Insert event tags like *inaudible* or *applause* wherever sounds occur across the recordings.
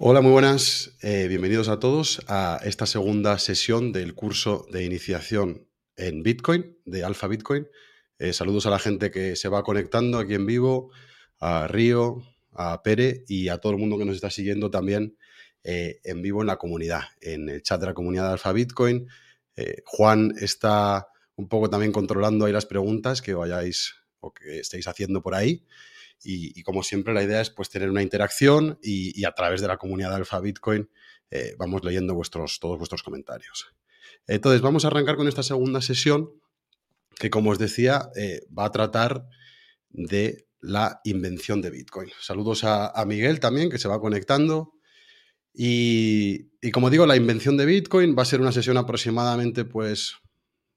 Hola, muy buenas. Eh, bienvenidos a todos a esta segunda sesión del curso de iniciación en Bitcoin, de Alpha Bitcoin. Eh, saludos a la gente que se va conectando aquí en vivo, a Río, a Pere y a todo el mundo que nos está siguiendo también eh, en vivo en la comunidad, en el chat de la comunidad de Alpha Bitcoin. Juan está un poco también controlando ahí las preguntas que vayáis o que estéis haciendo por ahí. Y, como siempre, la idea es pues, tener una interacción y, a través de la comunidad de Bitcoin eh, vamos leyendo vuestros, todos vuestros comentarios. Entonces, vamos a arrancar con esta segunda sesión que, como os decía, eh, va a tratar de la invención de Bitcoin. Saludos a, Miguel también, que se va conectando. Y, y, como digo, la invención de Bitcoin va a ser una sesión aproximadamente, pues,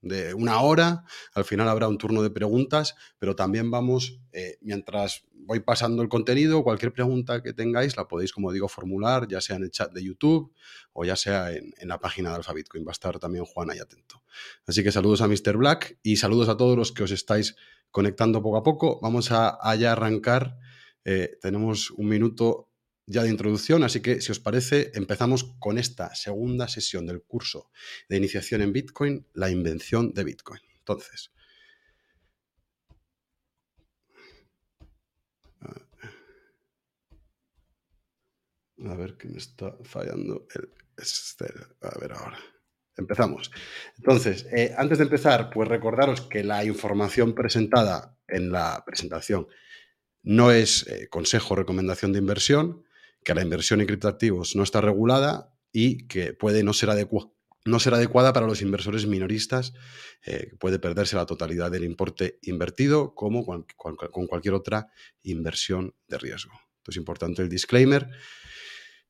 de una hora. Al final habrá un turno de preguntas, pero también vamos, eh, mientras voy pasando el contenido, cualquier pregunta que tengáis la podéis, como digo, formular, ya sea en el chat de YouTube o ya sea en, la página de Alpha Bitcoin. Va a estar también Juan ahí atento. Así que saludos a Mr. Black y saludos a todos los que os estáis conectando poco a poco. Vamos a, ya arrancar. Eh, tenemos un minuto ya de introducción, así que si os parece, empezamos con esta segunda sesión del curso de iniciación en Bitcoin, la invención de Bitcoin. Entonces, a ver qué me está fallando el A ver ahora. Empezamos. Entonces, eh, antes de empezar, pues recordaros que la información presentada en la presentación no es eh, consejo o recomendación de inversión, que la inversión en criptoactivos no está regulada y que puede no ser, no ser adecuada para los inversores minoristas, eh, puede perderse la totalidad del importe invertido como con, cualquier otra inversión de riesgo. Entonces, importante el disclaimer.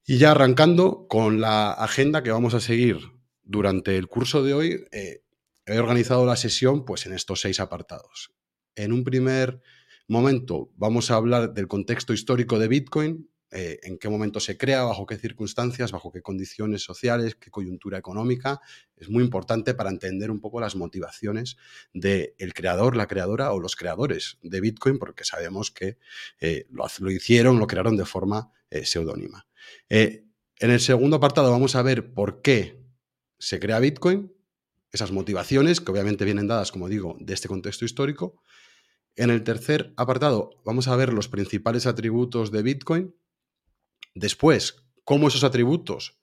Y ya arrancando con la agenda que vamos a seguir durante el curso de hoy, eh, he organizado la sesión pues, en estos seis apartados. En un primer momento vamos a hablar del contexto histórico de Bitcoin, eh, en qué momento se crea, bajo qué circunstancias, bajo qué condiciones sociales, qué coyuntura económica. Es muy importante para entender un poco las motivaciones del creador, la creadora o los creadores de Bitcoin, porque sabemos que eh, lo, hicieron, lo crearon de forma eh, seudónima. en el segundo apartado vamos a ver por qué se crea Bitcoin, esas motivaciones que obviamente vienen dadas, como digo, de este contexto histórico. En el tercer apartado vamos a ver los principales atributos de Bitcoin, Después, cómo esos atributos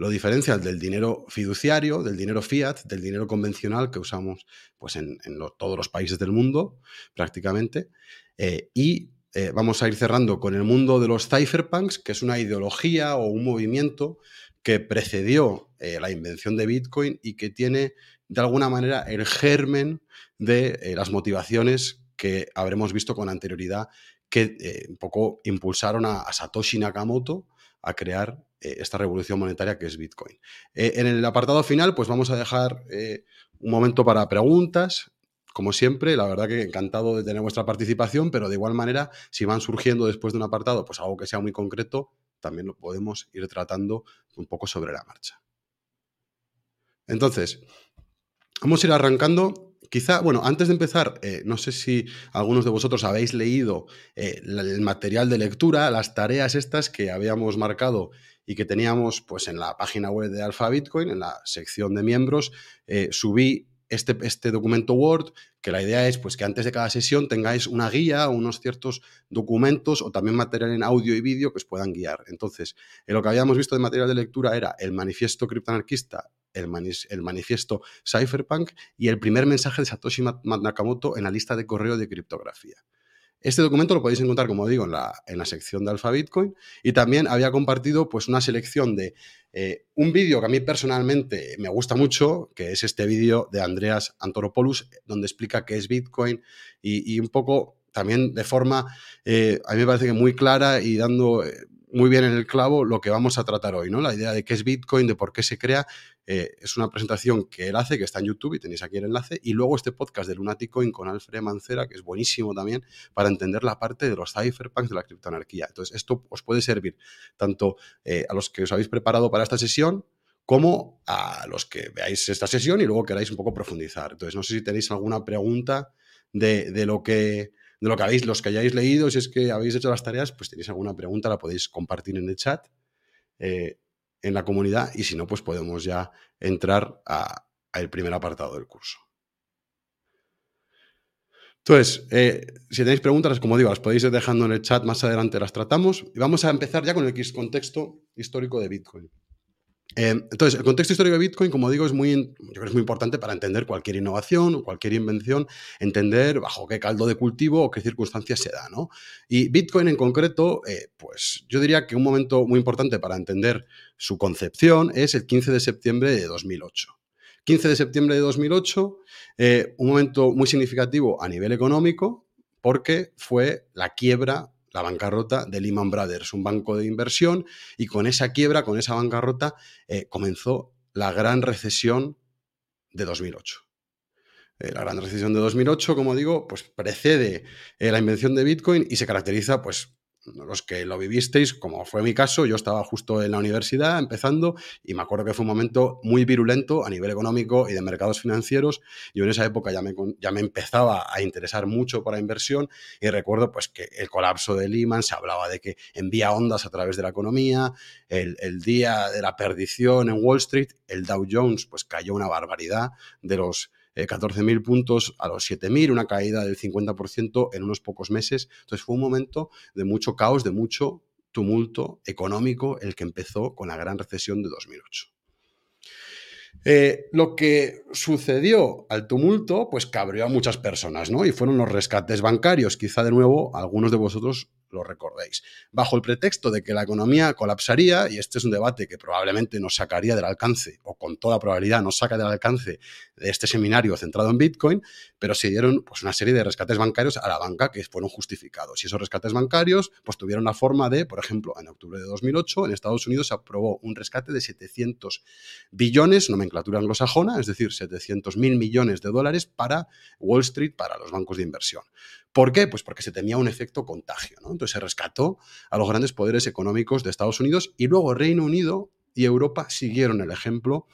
lo diferencian del dinero fiduciario, del dinero fiat, del dinero convencional que usamos pues, en, todos los países del mundo, prácticamente. Eh, y eh, vamos a ir cerrando con el mundo de los cypherpunks, que es una ideología o un movimiento que precedió eh, la invención de Bitcoin y que tiene de alguna manera el germen de las motivaciones que habremos visto con anterioridad que eh, un poco impulsaron a, Satoshi Nakamoto a crear eh, esta revolución monetaria que es Bitcoin. Eh, en el apartado final, pues vamos a dejar un momento para preguntas. Como siempre, la verdad que encantado de tener vuestra participación, pero de igual manera, si van surgiendo después de un apartado, pues algo que sea muy concreto, también lo podemos ir tratando un poco sobre la marcha. Entonces, vamos a ir arrancando Quizá, bueno, antes de empezar, eh, no sé si algunos de vosotros habéis leído eh, el material de lectura, las tareas estas que habíamos marcado y que teníamos pues, en la página web de Alpha Bitcoin, en la sección de miembros, eh, subí este, este, documento Word, que la idea es pues, que antes de cada sesión tengáis una guía, unos ciertos documentos o también material en audio y vídeo que os puedan guiar. Entonces, lo que habíamos visto de material de lectura era el manifiesto criptoanarquista el, manifiesto Cypherpunk y el primer mensaje de Satoshi Nakamoto en la lista de correo de criptografía. Este documento lo podéis encontrar, como digo, en la, en la sección de Alpha Bitcoin y también había compartido pues, una selección de eh, un vídeo que a mí personalmente me gusta mucho, que es este vídeo de Andreas Antonopoulos, donde explica qué es Bitcoin y, un poco también de forma, eh, a mí me parece que muy clara y dando eh, muy bien en el clavo lo que vamos a tratar hoy, ¿no? La idea de qué es Bitcoin, de por qué se crea. Eh, es una presentación que él hace, que está en YouTube y tenéis aquí el enlace. Y luego este podcast de Lunaticoin con Alfred Mancera, que es buenísimo también para entender la parte de los cypherpunks de la criptoanarquía. Entonces, esto os puede servir tanto eh, a los que os habéis preparado para esta sesión como a los que veáis esta sesión y luego queráis un poco profundizar. Entonces, no sé si tenéis alguna pregunta de, de lo que de lo que habéis, los que hayáis leído, si es que habéis hecho las tareas, pues tenéis alguna pregunta, la podéis compartir en el chat. eh, en la comunidad y si no, pues podemos ya entrar al primer apartado del curso. Entonces, eh, si tenéis preguntas, como digo, las podéis ir dejando en el chat, más adelante las tratamos. Y vamos a empezar ya con el contexto histórico de Bitcoin. Eh, entonces, el contexto histórico de Bitcoin, como digo, es muy, es muy importante para entender cualquier innovación o cualquier invención, entender bajo qué caldo de cultivo o qué circunstancias se da, ¿no? Y Bitcoin en concreto, eh, pues yo diría que un momento muy importante para entender su concepción es el 15 de septiembre de 2008. 15 de septiembre de 2008, eh, un momento muy significativo a nivel económico porque fue la quiebra la bancarrota de Lehman Brothers, un banco de inversión, y con esa quiebra, con esa bancarrota, eh, comenzó la gran recesión de 2008. Eh, la gran recesión de 2008, como digo, pues precede la invención de Bitcoin y se caracteriza pues, los que lo vivisteis, como fue mi caso, yo estaba justo en la universidad empezando y me acuerdo que fue un momento muy virulento a nivel económico y de mercados financieros. Yo en esa época ya me, ya me empezaba a interesar mucho por la inversión y recuerdo pues que el colapso de Lehman se hablaba de que envía ondas a través de la economía, el, el día de la perdición en Wall Street, el Dow Jones pues cayó una barbaridad de los 14.000 eh, puntos a los 7.000, una caída del 50% en unos pocos meses. Entonces fue un momento de mucho caos, de mucho tumulto económico el que empezó con la gran recesión de 2008. Eh, lo que sucedió al tumulto, pues cabreó a muchas personas, ¿no? Y fueron los rescates bancarios. Quizá de nuevo algunos de vosotros lo recordéis. Bajo el pretexto de que la economía colapsaría, y este es un debate que probablemente nos sacaría del alcance, o con toda probabilidad nos saca del alcance de este seminario centrado en Bitcoin, pero se dieron pues, una serie de rescates bancarios a la banca que fueron justificados. Y esos rescates bancarios pues, tuvieron la forma de, por ejemplo, en octubre de 2008, en Estados Unidos se aprobó un rescate de 700 billones, nomenclatura anglosajona, es decir, 700 mil millones de dólares para Wall Street, para los bancos de inversión. ¿Por qué? Pues porque se temía un efecto contagio. ¿no? Entonces se rescató a los grandes poderes económicos de Estados Unidos y luego Reino Unido y Europa siguieron el ejemplo,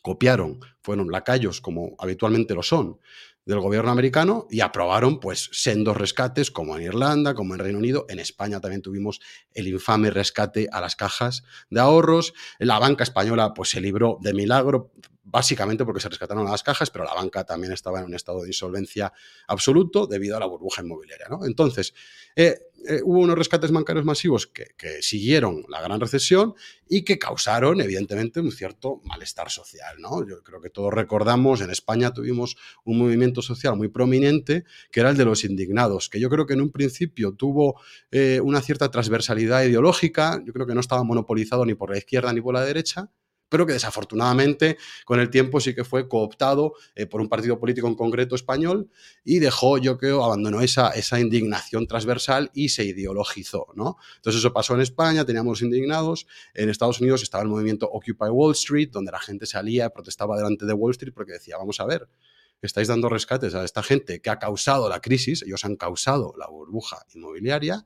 copiaron, fueron lacayos como habitualmente lo son del gobierno americano y aprobaron pues sendos rescates como en Irlanda, como en Reino Unido, en España también tuvimos el infame rescate a las cajas de ahorros, la banca española pues se libró de milagro básicamente porque se rescataron las cajas, pero la banca también estaba en un estado de insolvencia absoluto debido a la burbuja inmobiliaria. Entonces, eh, eh, hubo unos rescates bancarios masivos que, siguieron la gran recesión y que causaron, evidentemente, un cierto malestar social. Yo creo que todos recordamos, en España tuvimos un movimiento social muy prominente, que era el de los indignados, que yo creo que en un principio tuvo eh, una cierta transversalidad ideológica, yo creo que no estaba monopolizado ni por la izquierda ni por la derecha, pero que desafortunadamente con el tiempo sí que fue cooptado eh, por un partido político en concreto español y dejó, yo creo, abandonó esa, esa indignación transversal y se ideologizó, ¿no? Entonces eso pasó en España, teníamos indignados, en Estados Unidos estaba el movimiento Occupy Wall Street, donde la gente salía, protestaba delante de Wall Street porque decía, vamos a ver, estáis dando rescates a esta gente que ha causado la crisis, ellos han causado la burbuja inmobiliaria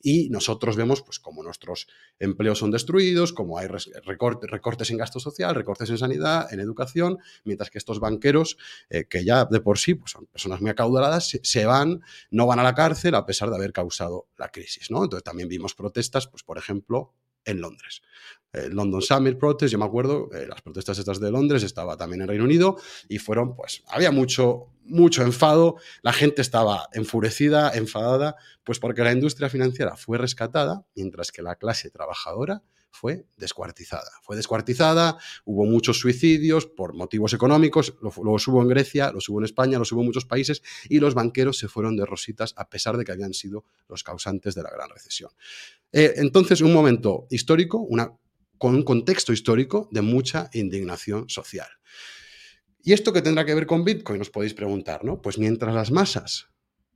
y nosotros vemos pues como nuestros empleos son destruidos, como hay recortes en gasto social, recortes en sanidad, en educación, mientras que estos banqueros, eh, que ya de por sí pues, son personas muy acaudaladas, se, van, no van a la cárcel a pesar de haber causado la crisis. ¿no? Entonces también vimos protestas, pues por ejemplo, en Londres. El London Summit Protest, yo me acuerdo, eh, las protestas estas de Londres, estaba también en Reino Unido y fueron, pues, había mucho, mucho enfado, la gente estaba enfurecida, enfadada, pues porque la industria financiera fue rescatada, mientras que la clase trabajadora fue descuartizada. Fue descuartizada, hubo muchos suicidios por motivos económicos, los hubo en Grecia, los hubo en España, los hubo en muchos países y los banqueros se fueron de rositas a pesar de que habían sido los causantes de la gran recesión. Eh, entonces, un momento histórico, una, con un contexto histórico de mucha indignación social. ¿Y esto qué tendrá que ver con Bitcoin? Os podéis preguntar, ¿no? Pues mientras las masas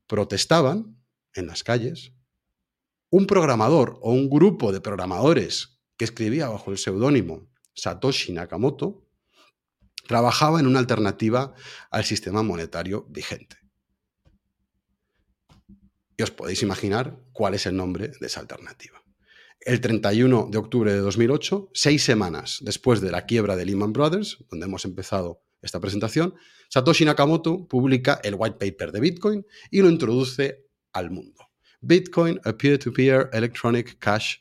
protestaban en las calles, un programador o un grupo de programadores que escribía bajo el seudónimo Satoshi Nakamoto trabajaba en una alternativa al sistema monetario vigente. Y os podéis imaginar cuál es el nombre de esa alternativa. El 31 de octubre de 2008, seis semanas después de la quiebra de Lehman Brothers, donde hemos empezado esta presentación, Satoshi Nakamoto publica el white paper de Bitcoin y lo introduce al mundo. Bitcoin, a peer-to-peer electronic cash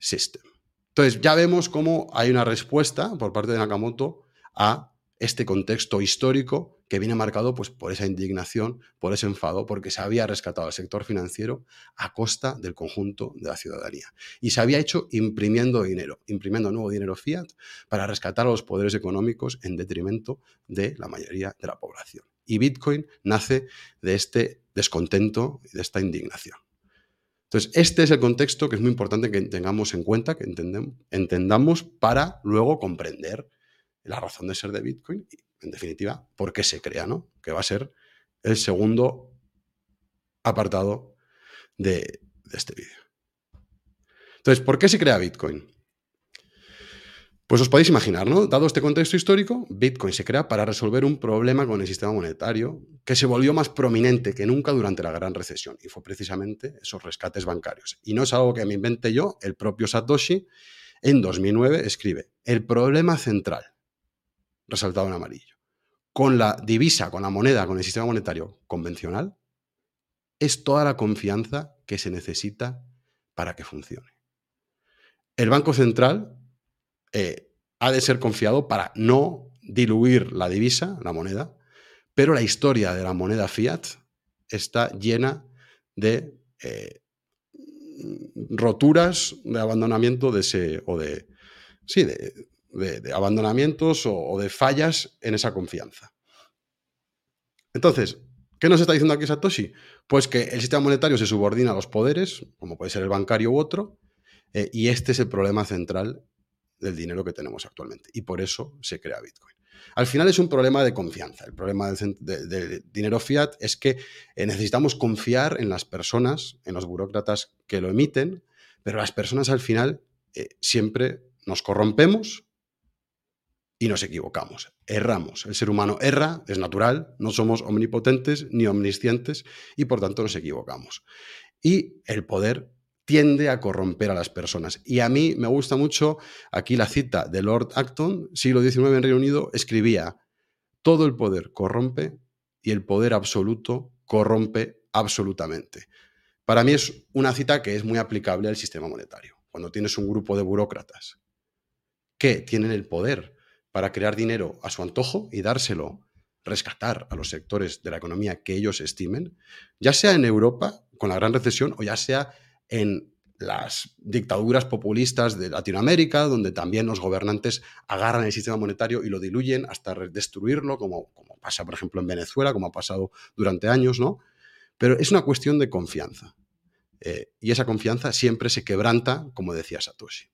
system. Entonces, ya vemos cómo hay una respuesta por parte de Nakamoto a este contexto histórico que viene marcado pues, por esa indignación, por ese enfado, porque se había rescatado al sector financiero a costa del conjunto de la ciudadanía. Y se había hecho imprimiendo dinero, imprimiendo nuevo dinero fiat para rescatar a los poderes económicos en detrimento de la mayoría de la población. Y Bitcoin nace de este descontento y de esta indignación. Entonces, este es el contexto que es muy importante que tengamos en cuenta, que entendamos para luego comprender la razón de ser de Bitcoin y, en definitiva, por qué se crea, ¿no? Que va a ser el segundo apartado de, este vídeo. Entonces, ¿por qué se crea Bitcoin? Pues os podéis imaginar, ¿no? Dado este contexto histórico, Bitcoin se crea para resolver un problema con el sistema monetario que se volvió más prominente que nunca durante la gran recesión, y fue precisamente esos rescates bancarios. Y no es algo que me invente yo, el propio Satoshi en 2009 escribe, el problema central resaltado en amarillo. Con la divisa, con la moneda, con el sistema monetario convencional, es toda la confianza que se necesita para que funcione. El Banco Central eh, ha de ser confiado para no diluir la divisa, la moneda, pero la historia de la moneda fiat está llena de eh, roturas de abandonamiento de ese, o sí, de, de, abandonamientos o, de fallas en esa confianza. Entonces, ¿qué nos está diciendo aquí Satoshi? Pues que el sistema monetario se subordina a los poderes, como puede ser el bancario u otro, eh, y este es el problema central del dinero que tenemos actualmente. Y por eso se crea Bitcoin. Al final es un problema de confianza. El problema del, dinero fiat es que eh, necesitamos confiar en las personas, en los burócratas que lo emiten, pero las personas al final eh, siempre nos corrompemos y nos equivocamos, erramos. El ser humano erra, es natural, no somos omnipotentes ni omniscientes y por tanto nos equivocamos. Y el poder tiende a corromper a las personas. Y a mí me gusta mucho aquí la cita de Lord Acton, siglo XIX en Reino Unido, escribía, todo el poder corrompe y el poder absoluto corrompe absolutamente. Para mí es una cita que es muy aplicable al sistema monetario. Cuando tienes un grupo de burócratas que tienen el poder para crear dinero a su antojo y dárselo, rescatar a los sectores de la economía que ellos estimen, ya sea en Europa con la gran recesión o ya sea en las dictaduras populistas de Latinoamérica, donde también los gobernantes agarran el sistema monetario y lo diluyen hasta destruirlo, como, pasa, por ejemplo, en Venezuela, como ha pasado durante años, ¿no? Pero es una cuestión de confianza. Eh, y esa confianza siempre se quebranta, como decía Satoshi.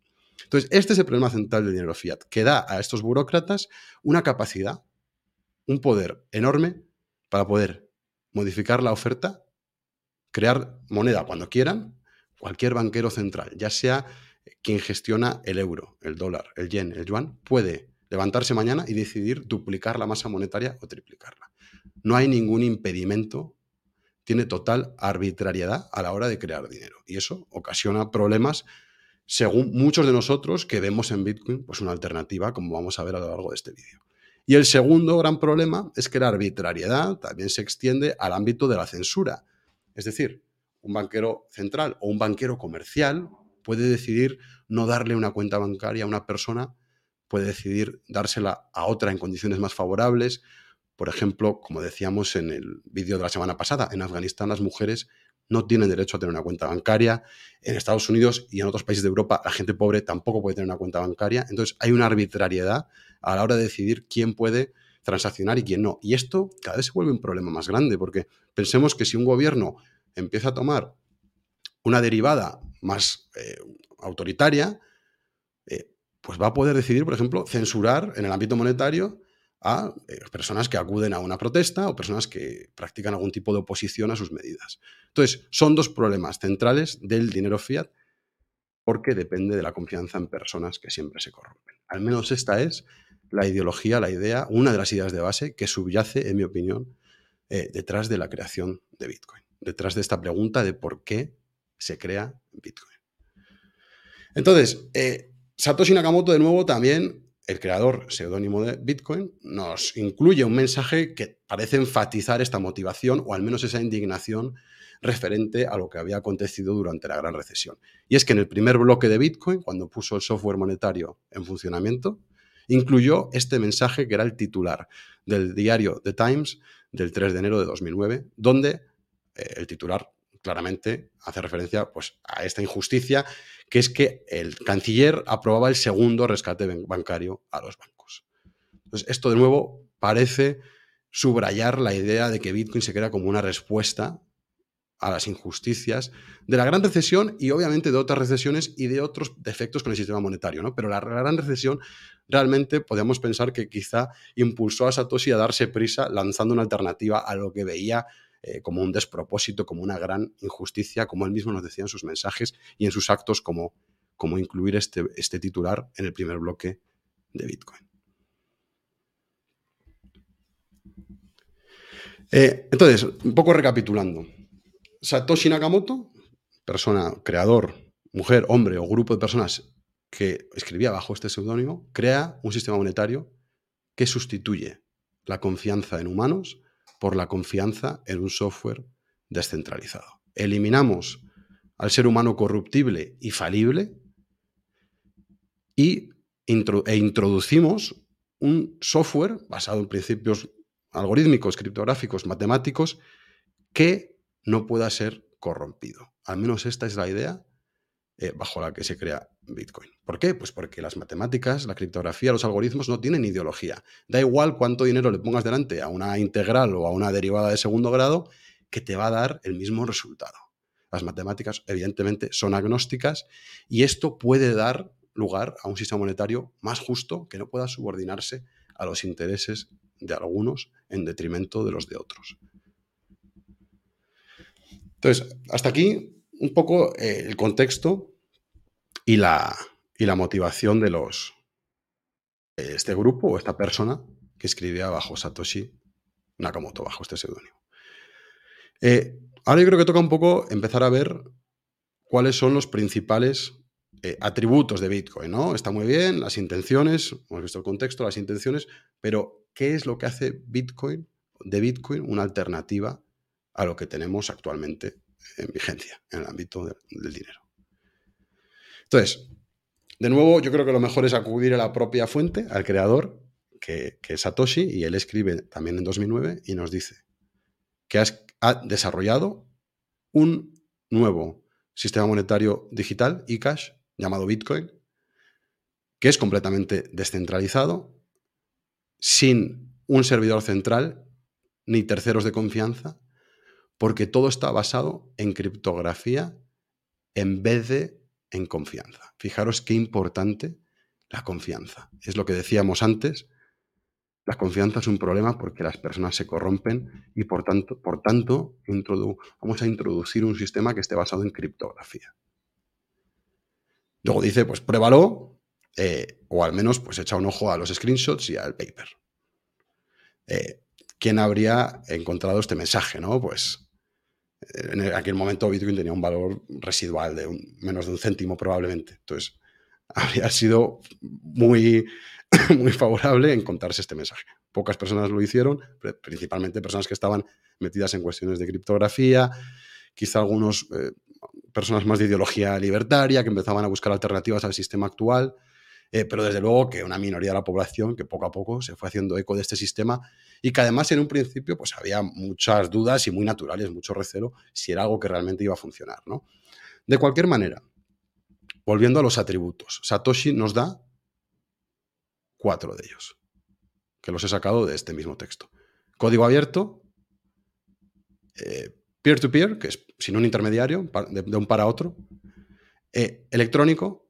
Entonces, este es el problema central del dinero fiat, que da a estos burócratas una capacidad, un poder enorme para poder modificar la oferta, crear moneda cuando quieran, cualquier banquero central, ya sea quien gestiona el euro, el dólar, el yen, el yuan, puede levantarse mañana y decidir duplicar la masa monetaria o triplicarla. No hay ningún impedimento, tiene total arbitrariedad a la hora de crear dinero. Y eso ocasiona problemas según muchos de nosotros que vemos en Bitcoin pues una alternativa, como vamos a ver a lo largo de este vídeo. Y el segundo gran problema es que la arbitrariedad también se extiende al ámbito de la censura. Es decir, un banquero central o un banquero comercial puede decidir no darle una cuenta bancaria a una persona, puede decidir dársela a otra en condiciones más favorables. Por ejemplo, como decíamos en el vídeo de la semana pasada, en Afganistán las mujeres no tienen derecho a tener una cuenta bancaria. En Estados Unidos y en otros países de Europa, la gente pobre tampoco puede tener una cuenta bancaria. Entonces, hay una arbitrariedad a la hora de decidir quién puede transaccionar y quién no. Y esto cada vez se vuelve un problema más grande, porque pensemos que si un gobierno empieza a tomar una derivada más eh, autoritaria, eh, pues va a poder decidir, por ejemplo, censurar en el ámbito monetario a eh, personas que acuden a una protesta o personas que practican algún tipo de oposición a sus medidas. Entonces, son dos problemas centrales del dinero fiat porque depende de la confianza en personas que siempre se corrompen. Al menos esta es la ideología, la idea, una de las ideas de base que subyace, en mi opinión, eh, detrás de la creación de Bitcoin, detrás de esta pregunta de por qué se crea Bitcoin. Entonces, eh, Satoshi Nakamoto de nuevo también el creador seudónimo de Bitcoin nos incluye un mensaje que parece enfatizar esta motivación o al menos esa indignación referente a lo que había acontecido durante la gran recesión. Y es que en el primer bloque de Bitcoin, cuando puso el software monetario en funcionamiento, incluyó este mensaje que era el titular del diario The Times del 3 de enero de 2009, donde eh, el titular claramente hace referencia pues, a esta injusticia, que es que el canciller aprobaba el segundo rescate bancario a los bancos. Entonces, esto de nuevo parece subrayar la idea de que Bitcoin se crea como una respuesta a las injusticias de la gran recesión y obviamente de otras recesiones y de otros defectos con el sistema monetario, ¿no? Pero la gran recesión realmente podemos pensar que quizá impulsó a Satoshi a darse prisa lanzando una alternativa a lo que veía eh, como un despropósito, como una gran injusticia, como él mismo nos decía en sus mensajes y en sus actos, como, como incluir este, este titular en el primer bloque de Bitcoin. Eh, entonces, un poco recapitulando. Satoshi Nakamoto, persona, creador, mujer, hombre o grupo de personas que escribía bajo este seudónimo, crea un sistema monetario que sustituye la confianza en humanos por la confianza en un software descentralizado. Eliminamos al ser humano corruptible y falible y e introducimos un software basado en principios algorítmicos, criptográficos, matemáticos, que no pueda ser corrompido. Al menos esta es la idea eh, bajo la que se crea Bitcoin. ¿Por qué? Pues porque las matemáticas, la criptografía, los algoritmos no tienen ideología. Da igual cuánto dinero le pongas delante a una integral o a una derivada de segundo grado, que te va a dar el mismo resultado. Las matemáticas, evidentemente, son agnósticas y esto puede dar lugar a un sistema monetario más justo que no pueda subordinarse a los intereses de algunos en detrimento de los de otros. Entonces, hasta aquí un poco eh, el contexto y la, y la motivación de los este grupo o esta persona que escribía bajo Satoshi Nakamoto, bajo este seudónimo. Eh, ahora yo creo que toca un poco empezar a ver cuáles son los principales eh, atributos de Bitcoin, ¿no? Está muy bien, las intenciones, hemos visto el contexto, las intenciones, pero ¿qué es lo que hace Bitcoin, de Bitcoin, una alternativa a lo que tenemos actualmente en vigencia en el ámbito del dinero. Entonces, de nuevo, yo creo que lo mejor es acudir a la propia fuente, al creador, que, es Satoshi, y él escribe también en 2009 y nos dice que ha desarrollado un nuevo sistema monetario digital, eCash, llamado Bitcoin, que es completamente descentralizado, sin un servidor central ni terceros de confianza, porque todo está basado en criptografía en vez de en confianza. Fijaros qué importante la confianza. Es lo que decíamos antes, la confianza es un problema porque las personas se corrompen y por tanto, por tanto vamos a introducir un sistema que esté basado en criptografía. Luego dice, pues pruébalo, eh, o al menos pues echa un ojo a los screenshots y al paper. Eh, ¿Quién habría encontrado este mensaje? ¿no? Pues en aquel momento Bitcoin tenía un valor residual de menos de un céntimo probablemente. Entonces, *laughs* habría sido muy, *coughs* muy favorable encontrarse este mensaje. Pocas personas lo hicieron, principalmente personas que estaban metidas en cuestiones de criptografía, quizá algunas eh, personas más de ideología libertaria que empezaban a buscar alternativas al sistema actual. Eh, pero desde luego que una minoría de la población que poco a poco se fue haciendo eco de este sistema y que además en un principio pues había muchas dudas y muy naturales, mucho recelo si era algo que realmente iba a funcionar. ¿no? De cualquier manera, volviendo a los atributos, Satoshi nos da cuatro de ellos, que los he sacado de este mismo texto. Código abierto, eh, peer-to-peer, que es sin un intermediario, de, un para otro, eh, electrónico,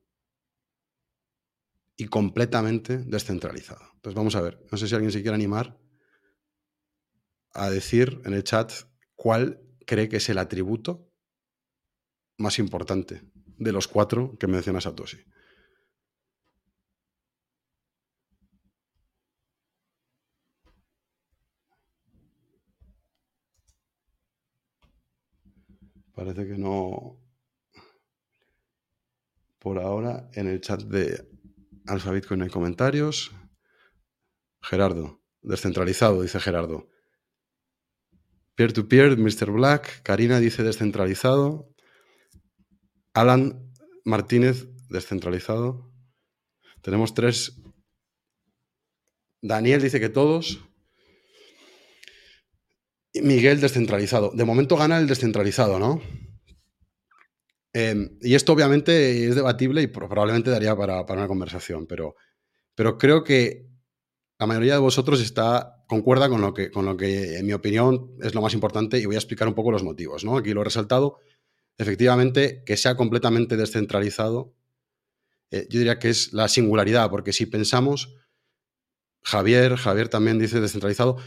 y completamente descentralizado. Entonces vamos a ver, no sé si alguien se quiere animar a decir en el chat cuál cree que es el atributo más importante de los cuatro que menciona Satoshi. Parece que no. Por ahora, en el chat de Alfa Bitcoin hay comentarios. Gerardo, descentralizado, dice Gerardo. Peer-to-peer, Mr. Black. Karina dice descentralizado. Alan Martínez, descentralizado. Tenemos tres. Daniel dice que todos. Miguel, descentralizado. De momento gana el descentralizado, ¿no? Em, y esto obviamente es debatible y probablemente daría para, una conversación, pero, pero creo que la mayoría de vosotros está, concuerda con lo, que, con lo que, en mi opinión, es lo más importante y voy a explicar un poco los motivos. Aquí lo he resaltado. Efectivamente, que sea completamente descentralizado, eh, yo diría que es la singularidad, porque si pensamos, Javier, Javier también dice descentralizado,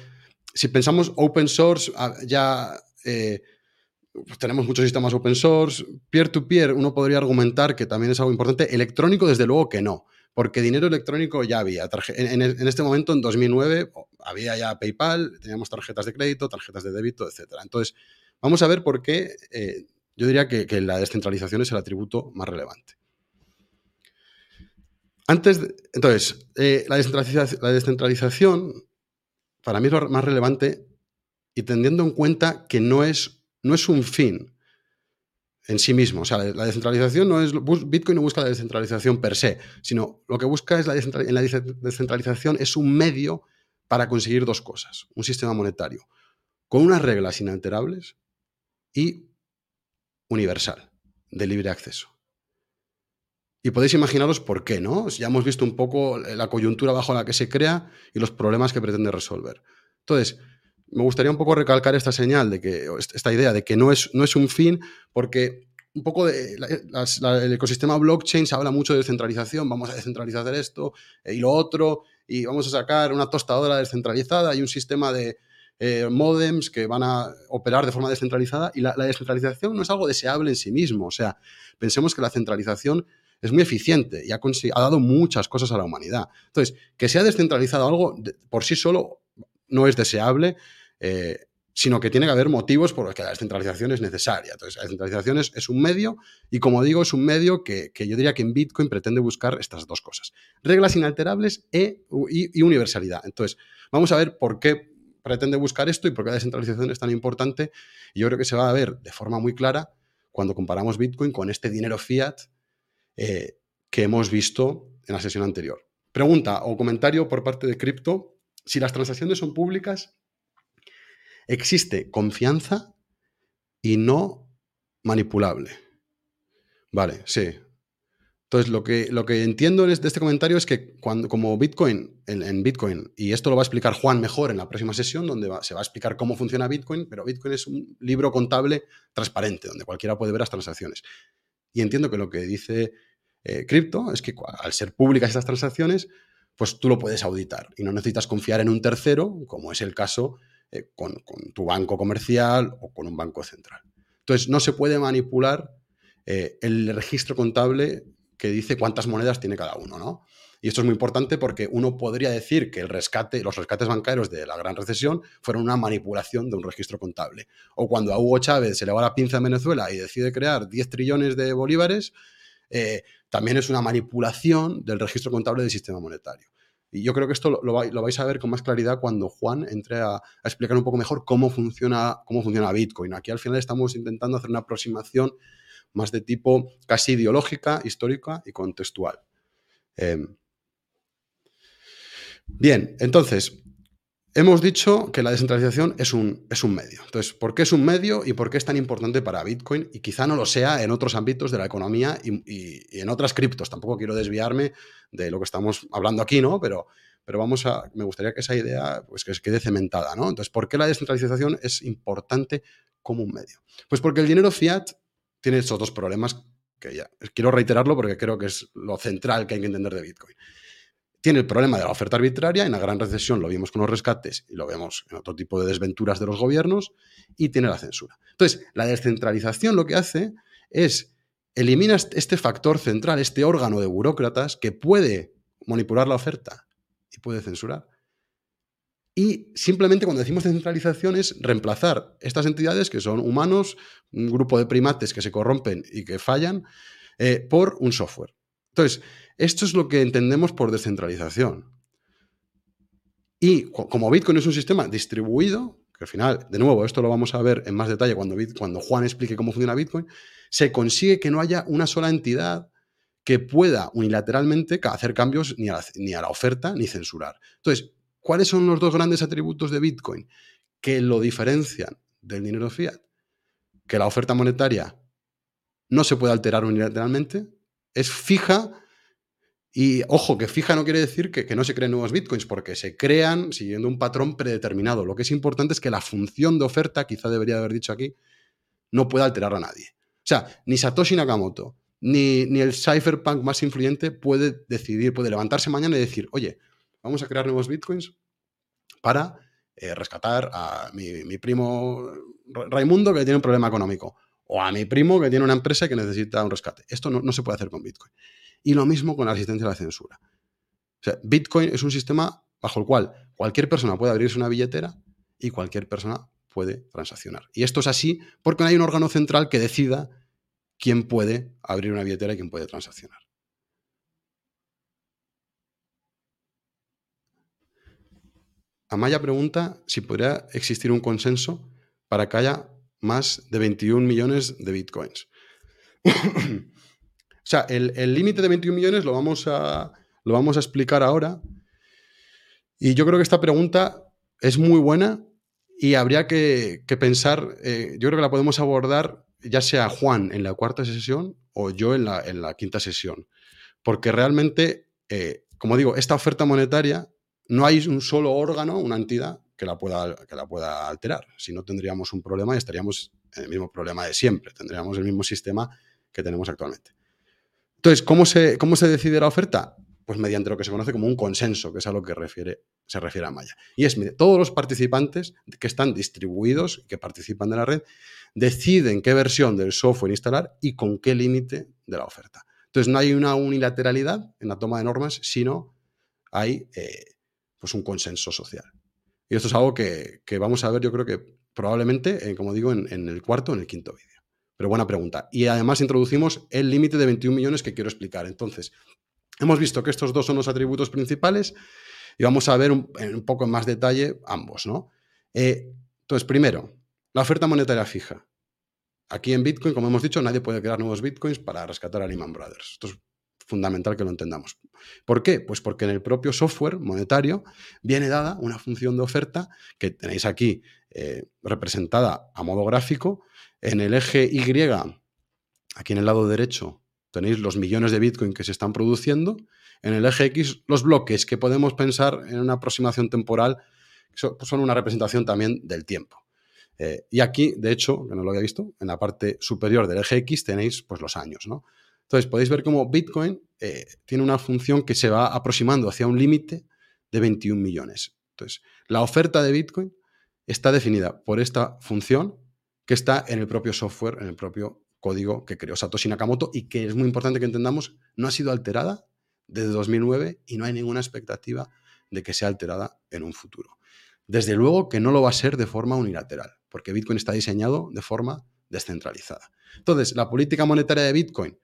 si pensamos open source, ah, ya eh, pues tenemos muchos sistemas open source, peer-to-peer, uno podría argumentar que también es algo importante, electrónico desde luego que no porque dinero electrónico ya había. En, este momento, en 2009, había ya PayPal, teníamos tarjetas de crédito, tarjetas de débito, etc. Entonces, vamos a ver por qué eh, yo diría que, la descentralización es el atributo más relevante. Antes, entonces, eh, la, descentralización, la descentralización para mí es lo más relevante y teniendo en cuenta que no es, no es un fin, en sí mismo. O sea, la descentralización no es. Bitcoin no busca la descentralización per se, sino lo que busca es la, la descentralización es un medio para conseguir dos cosas: un sistema monetario con unas reglas inalterables y universal, de libre acceso. Y podéis imaginaros por qué, ¿no? Ya hemos visto un poco la coyuntura bajo la que se crea y los problemas que pretende resolver. Entonces, me gustaría un poco recalcar esta señal de que, esta idea de que no es, no es un fin, porque un poco de el ecosistema blockchain se habla mucho de descentralización, vamos a descentralizar esto y lo otro, y vamos a sacar una tostadora descentralizada y un sistema de eh, modems que van a operar de forma descentralizada, y la, descentralización no es algo deseable en sí mismo, o sea, pensemos que la centralización es muy eficiente y ha, ha dado muchas cosas a la humanidad. Entonces, que sea descentralizado algo por sí solo no es deseable, eh, sino que tiene que haber motivos por los que la descentralización es necesaria. Entonces, la descentralización es, un medio y, como digo, es un medio que, yo diría que en Bitcoin pretende buscar estas dos cosas. Reglas inalterables e, y, universalidad. Entonces, vamos a ver por qué pretende buscar esto y por qué la descentralización es tan importante. Yo creo que se va a ver de forma muy clara cuando comparamos Bitcoin con este dinero fiat eh, que hemos visto en la sesión anterior. Pregunta o comentario por parte de Crypto. Si las transacciones son públicas, existe confianza y no manipulable. Vale, sí. Entonces, lo que, lo que entiendo de este comentario es que cuando, como Bitcoin, en, Bitcoin, y esto lo va a explicar Juan mejor en la próxima sesión, donde se va a explicar cómo funciona Bitcoin, pero Bitcoin es un libro contable transparente, donde cualquiera puede ver las transacciones. Y entiendo que lo que dice eh, Crypto es que al ser públicas estas transacciones, pues tú lo puedes auditar y no necesitas confiar en un tercero, como es el caso eh, con, tu banco comercial o con un banco central. Entonces, no se puede manipular eh, el registro contable que dice cuántas monedas tiene cada uno, ¿no? Y esto es muy importante porque uno podría decir que el rescate, los rescates bancarios de la gran recesión fueron una manipulación de un registro contable. O cuando a Hugo Chávez se le va la pinza en Venezuela y decide crear 10 trillones de bolívares, eh, también es una manipulación del registro contable del sistema monetario. Y yo creo que esto lo, vais a ver con más claridad cuando Juan entre a, explicar un poco mejor cómo funciona, cómo funciona Bitcoin. Aquí al final estamos intentando hacer una aproximación más de tipo casi ideológica, histórica y contextual. Em, bien, entonces, Hemos dicho que la descentralización es un, es un medio. Entonces, ¿por qué es un medio y por qué es tan importante para Bitcoin? Y quizá no lo sea en otros ámbitos de la economía y, en otras criptos. Tampoco quiero desviarme de lo que estamos hablando aquí, ¿no? Pero, pero vamos a, me gustaría que esa idea pues, que quede cementada, ¿no? Entonces, ¿por qué la descentralización es importante como un medio? Pues porque el dinero fiat tiene estos dos problemas que ya quiero reiterarlo porque creo que es lo central que hay que entender de Bitcoin tiene el problema de la oferta arbitraria, en la gran recesión lo vimos con los rescates y lo vemos en otro tipo de desventuras de los gobiernos, y tiene la censura. Entonces, la descentralización lo que hace es elimina este factor central, este órgano de burócratas que puede manipular la oferta y puede censurar. Y simplemente cuando decimos descentralización es reemplazar estas entidades que son humanos, un grupo de primates que se corrompen y que fallan, eh, por un software. Entonces, esto es lo que entendemos por descentralización. Y como Bitcoin es un sistema distribuido, que al final, de nuevo, esto lo vamos a ver en más detalle cuando, cuando Juan explique cómo funciona Bitcoin, se consigue que no haya una sola entidad que pueda unilateralmente hacer cambios ni a, la, ni a la oferta ni censurar. Entonces, ¿cuáles son los dos grandes atributos de Bitcoin que lo diferencian del dinero fiat? Que la oferta monetaria no se puede alterar unilateralmente, es fija y ojo, que fija no quiere decir que, no se creen nuevos bitcoins, porque se crean siguiendo un patrón predeterminado. Lo que es importante es que la función de oferta, quizá debería haber dicho aquí, no pueda alterar a nadie. O sea, ni Satoshi Nakamoto, ni, ni el cypherpunk más influyente puede decidir, puede levantarse mañana y decir, oye, vamos a crear nuevos bitcoins para eh, rescatar a mi, mi, primo Raimundo que tiene un problema económico, o a mi primo que tiene una empresa que necesita un rescate. Esto no, no se puede hacer con Bitcoin. Y lo mismo con la asistencia a la censura. Bitcoin es un sistema bajo el cual cualquier persona puede abrirse una billetera y cualquier persona puede transaccionar. Y esto es así porque no hay un órgano central que decida quién puede abrir una billetera y quién puede transaccionar. Amaya pregunta si podría existir un consenso para que haya más de 21 millones de bitcoins. *coughs* O sea, el límite de 21 millones lo vamos, a, lo vamos a explicar ahora. Y yo creo que esta pregunta es muy buena y habría que, pensar, eh, yo creo que la podemos abordar ya sea Juan en la cuarta sesión o yo en la, en la quinta sesión. Porque realmente, eh, como digo, esta oferta monetaria, no hay un solo órgano, una entidad que la pueda, que la pueda alterar. Si no, tendríamos un problema y estaríamos en el mismo problema de siempre. Tendríamos el mismo sistema que tenemos actualmente. Entonces, ¿cómo se, ¿cómo se decide la oferta? Pues mediante lo que se conoce como un consenso, que es a lo que se refiere a Maya. Y es, todos los participantes que están distribuidos, que participan de la red, deciden qué versión del software instalar y con qué límite de la oferta. Entonces, no hay una unilateralidad en la toma de normas, sino hay eh, pues un consenso social. Y esto es algo que, vamos a ver, yo creo que probablemente, eh, como digo, en, en el cuarto o en el quinto vídeo. Pero buena pregunta. Y además introducimos el límite de 21 millones que quiero explicar. Entonces, hemos visto que estos dos son los atributos principales y vamos a ver un, poco en más detalle ambos, ¿no? Eh, entonces, primero, la oferta monetaria fija. Aquí en Bitcoin, como hemos dicho, nadie puede crear nuevos Bitcoins para rescatar a Lehman Brothers. Esto es fundamental que lo entendamos. ¿Por qué? Pues porque en el propio software monetario viene dada una función de oferta que tenéis aquí eh, representada a modo gráfico, en el eje Y, aquí en el lado derecho, tenéis los millones de Bitcoin que se están produciendo. En el eje X, los bloques que podemos pensar en una aproximación temporal, son una representación también del tiempo. Eh, y aquí, de hecho, que no lo había visto, en la parte superior del eje X tenéis pues, los años. ¿no? Entonces, podéis ver cómo Bitcoin eh, tiene una función que se va aproximando hacia un límite de 21 millones. Entonces, la oferta de Bitcoin está definida por esta función que está en el propio software, en el propio código que creó Satoshi Nakamoto y que es muy importante que entendamos, no ha sido alterada desde 2009 y no hay ninguna expectativa de que sea alterada en un futuro. Desde luego que no lo va a ser de forma unilateral, porque Bitcoin está diseñado de forma descentralizada. Entonces, la política monetaria de Bitcoin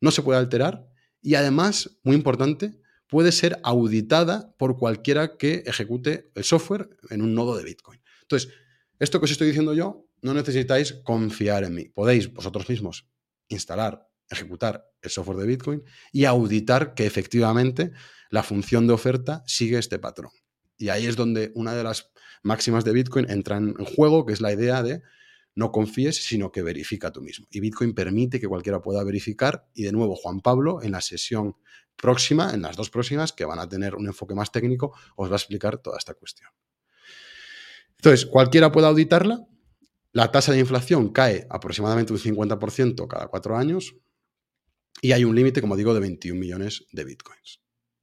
no se puede alterar y además, muy importante, puede ser auditada por cualquiera que ejecute el software en un nodo de Bitcoin. Entonces, esto que os estoy diciendo yo no necesitáis confiar en mí. Podéis vosotros mismos instalar, ejecutar el software de Bitcoin y auditar que efectivamente la función de oferta sigue este patrón. Y ahí es donde una de las máximas de Bitcoin entra en juego, que es la idea de no confíes, sino que verifica tú mismo. Y Bitcoin permite que cualquiera pueda verificar. Y de nuevo, Juan Pablo, en la sesión próxima, en las dos próximas, que van a tener un enfoque más técnico, os va a explicar toda esta cuestión. Entonces, cualquiera puede auditarla la tasa de inflación cae aproximadamente un 50% cada cuatro años y hay un límite, como digo, de 21 millones de bitcoins.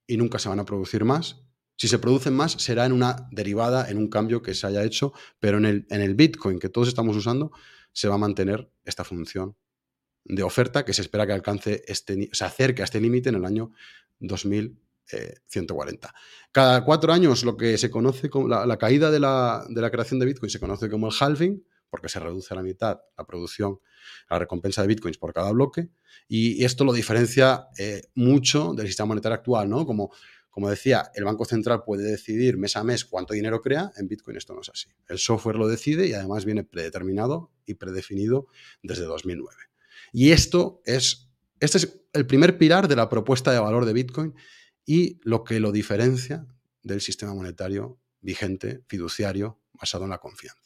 Y nunca se van a producir más. Si se producen más, será en una derivada, en un cambio que se haya hecho, pero en el, en el bitcoin que todos estamos usando, se va a mantener esta función de oferta que se espera que alcance este, se acerque a este límite en el año 2140. Cada cuatro años, lo que se conoce como la, caída de la, de la creación de Bitcoin se conoce como el halving, porque se reduce a la mitad la producción, la recompensa de bitcoins por cada bloque, y, esto lo diferencia eh, mucho del sistema monetario actual, ¿no? Como, como decía, el Banco Central puede decidir mes a mes cuánto dinero crea, en Bitcoin esto no es así. El software lo decide y además viene predeterminado y predefinido desde 2009. Y esto es, este es el primer pilar de la propuesta de valor de Bitcoin y lo que lo diferencia del sistema monetario vigente, fiduciario, basado en la confianza.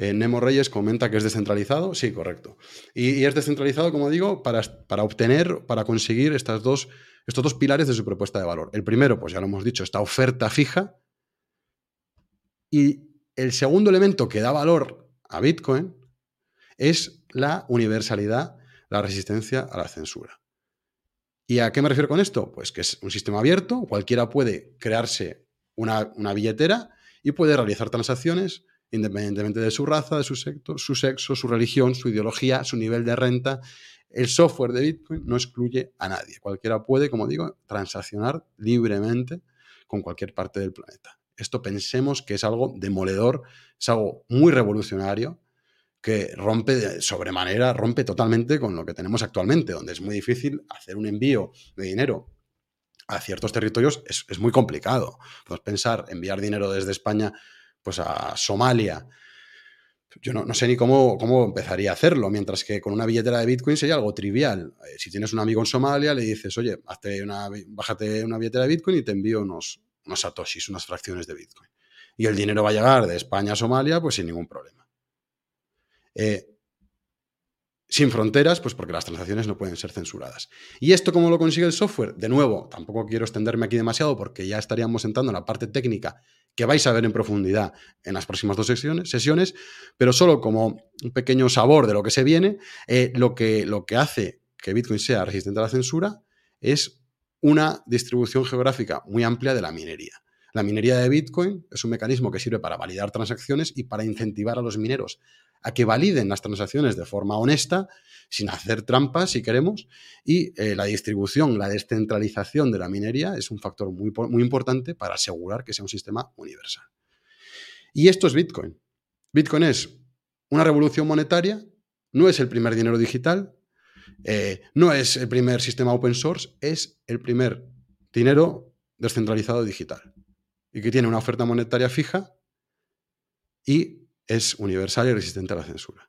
Eh, Nemo Reyes comenta que es descentralizado. Sí, correcto. Y, es descentralizado, como digo, para, para, obtener, para conseguir estas dos, estos dos pilares de su propuesta de valor. El primero, pues ya lo hemos dicho, esta oferta fija. Y el segundo elemento que da valor a Bitcoin es la universalidad, la resistencia a la censura. ¿Y a qué me refiero con esto? Pues que es un sistema abierto, cualquiera puede crearse una, billetera y puede realizar transacciones independientemente de su raza, de su, su sexo, su religión, su ideología, su nivel de renta. El software de Bitcoin no excluye a nadie. Cualquiera puede, como digo, transaccionar libremente con cualquier parte del planeta. Esto pensemos que es algo demoledor, es algo muy revolucionario que rompe de sobremanera, rompe totalmente con lo que tenemos actualmente, donde es muy difícil hacer un envío de dinero a ciertos territorios, es, muy complicado. Podemos pensar enviar dinero desde España pues a Somalia. Yo no, sé ni cómo, cómo, empezaría a hacerlo, mientras que con una billetera de Bitcoin sería algo trivial. Eh, si tienes un amigo en Somalia, le dices, oye, hazte una, bájate una billetera de Bitcoin y te envío unos, unos satoshis, unas fracciones de Bitcoin. Y el dinero va a llegar de España a Somalia, pues sin ningún problema. Eh, sin fronteras, pues porque las transacciones no pueden ser censuradas. ¿Y esto cómo lo consigue el software? De nuevo, tampoco quiero extenderme aquí demasiado porque ya estaríamos entrando en la parte técnica que vais a ver en profundidad en las próximas dos sesiones, sesiones pero solo como un pequeño sabor de lo que se viene, eh, lo, que, lo que hace que Bitcoin sea resistente a la censura es una distribución geográfica muy amplia de la minería. La minería de Bitcoin es un mecanismo que sirve para validar transacciones y para incentivar a los mineros a que validen las transacciones de forma honesta, sin hacer trampas, si queremos, y eh, la distribución, la descentralización de la minería es un factor muy, muy importante para asegurar que sea un sistema universal. Y esto es Bitcoin. Bitcoin es una revolución monetaria, no es el primer dinero digital, eh, no es el primer sistema open source, es el primer dinero descentralizado digital y que tiene una oferta monetaria fija y es universal y resistente a la censura.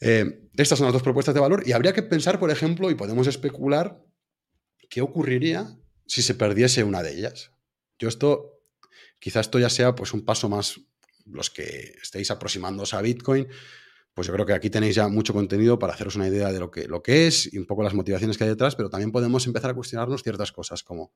Eh, estas son las dos propuestas de valor y habría que pensar, por ejemplo, y podemos especular, qué ocurriría si se perdiese una de ellas. Yo esto, quizás esto ya sea pues un paso más, los que estéis aproximándoos a Bitcoin, pues yo creo que aquí tenéis ya mucho contenido para haceros una idea de lo que, lo que es y un poco las motivaciones que hay detrás, pero también podemos empezar a cuestionarnos ciertas cosas como,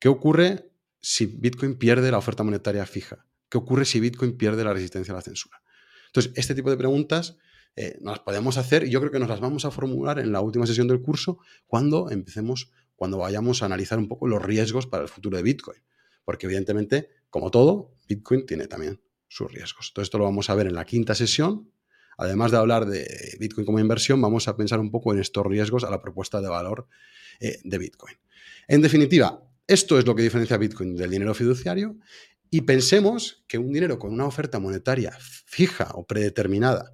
¿qué ocurre si Bitcoin pierde la oferta monetaria fija? ¿Qué ocurre si Bitcoin pierde la resistencia a la censura? Entonces, este tipo de preguntas eh, nos las podemos hacer y yo creo que nos las vamos a formular en la última sesión del curso cuando empecemos, cuando vayamos a analizar un poco los riesgos para el futuro de Bitcoin. Porque evidentemente, como todo, Bitcoin tiene también sus riesgos. Todo esto lo vamos a ver en la quinta sesión. Además de hablar de Bitcoin como inversión, vamos a pensar un poco en estos riesgos a la propuesta de valor eh, de Bitcoin. En definitiva, esto es lo que diferencia Bitcoin del dinero fiduciario y pensemos que un dinero con una oferta monetaria fija o predeterminada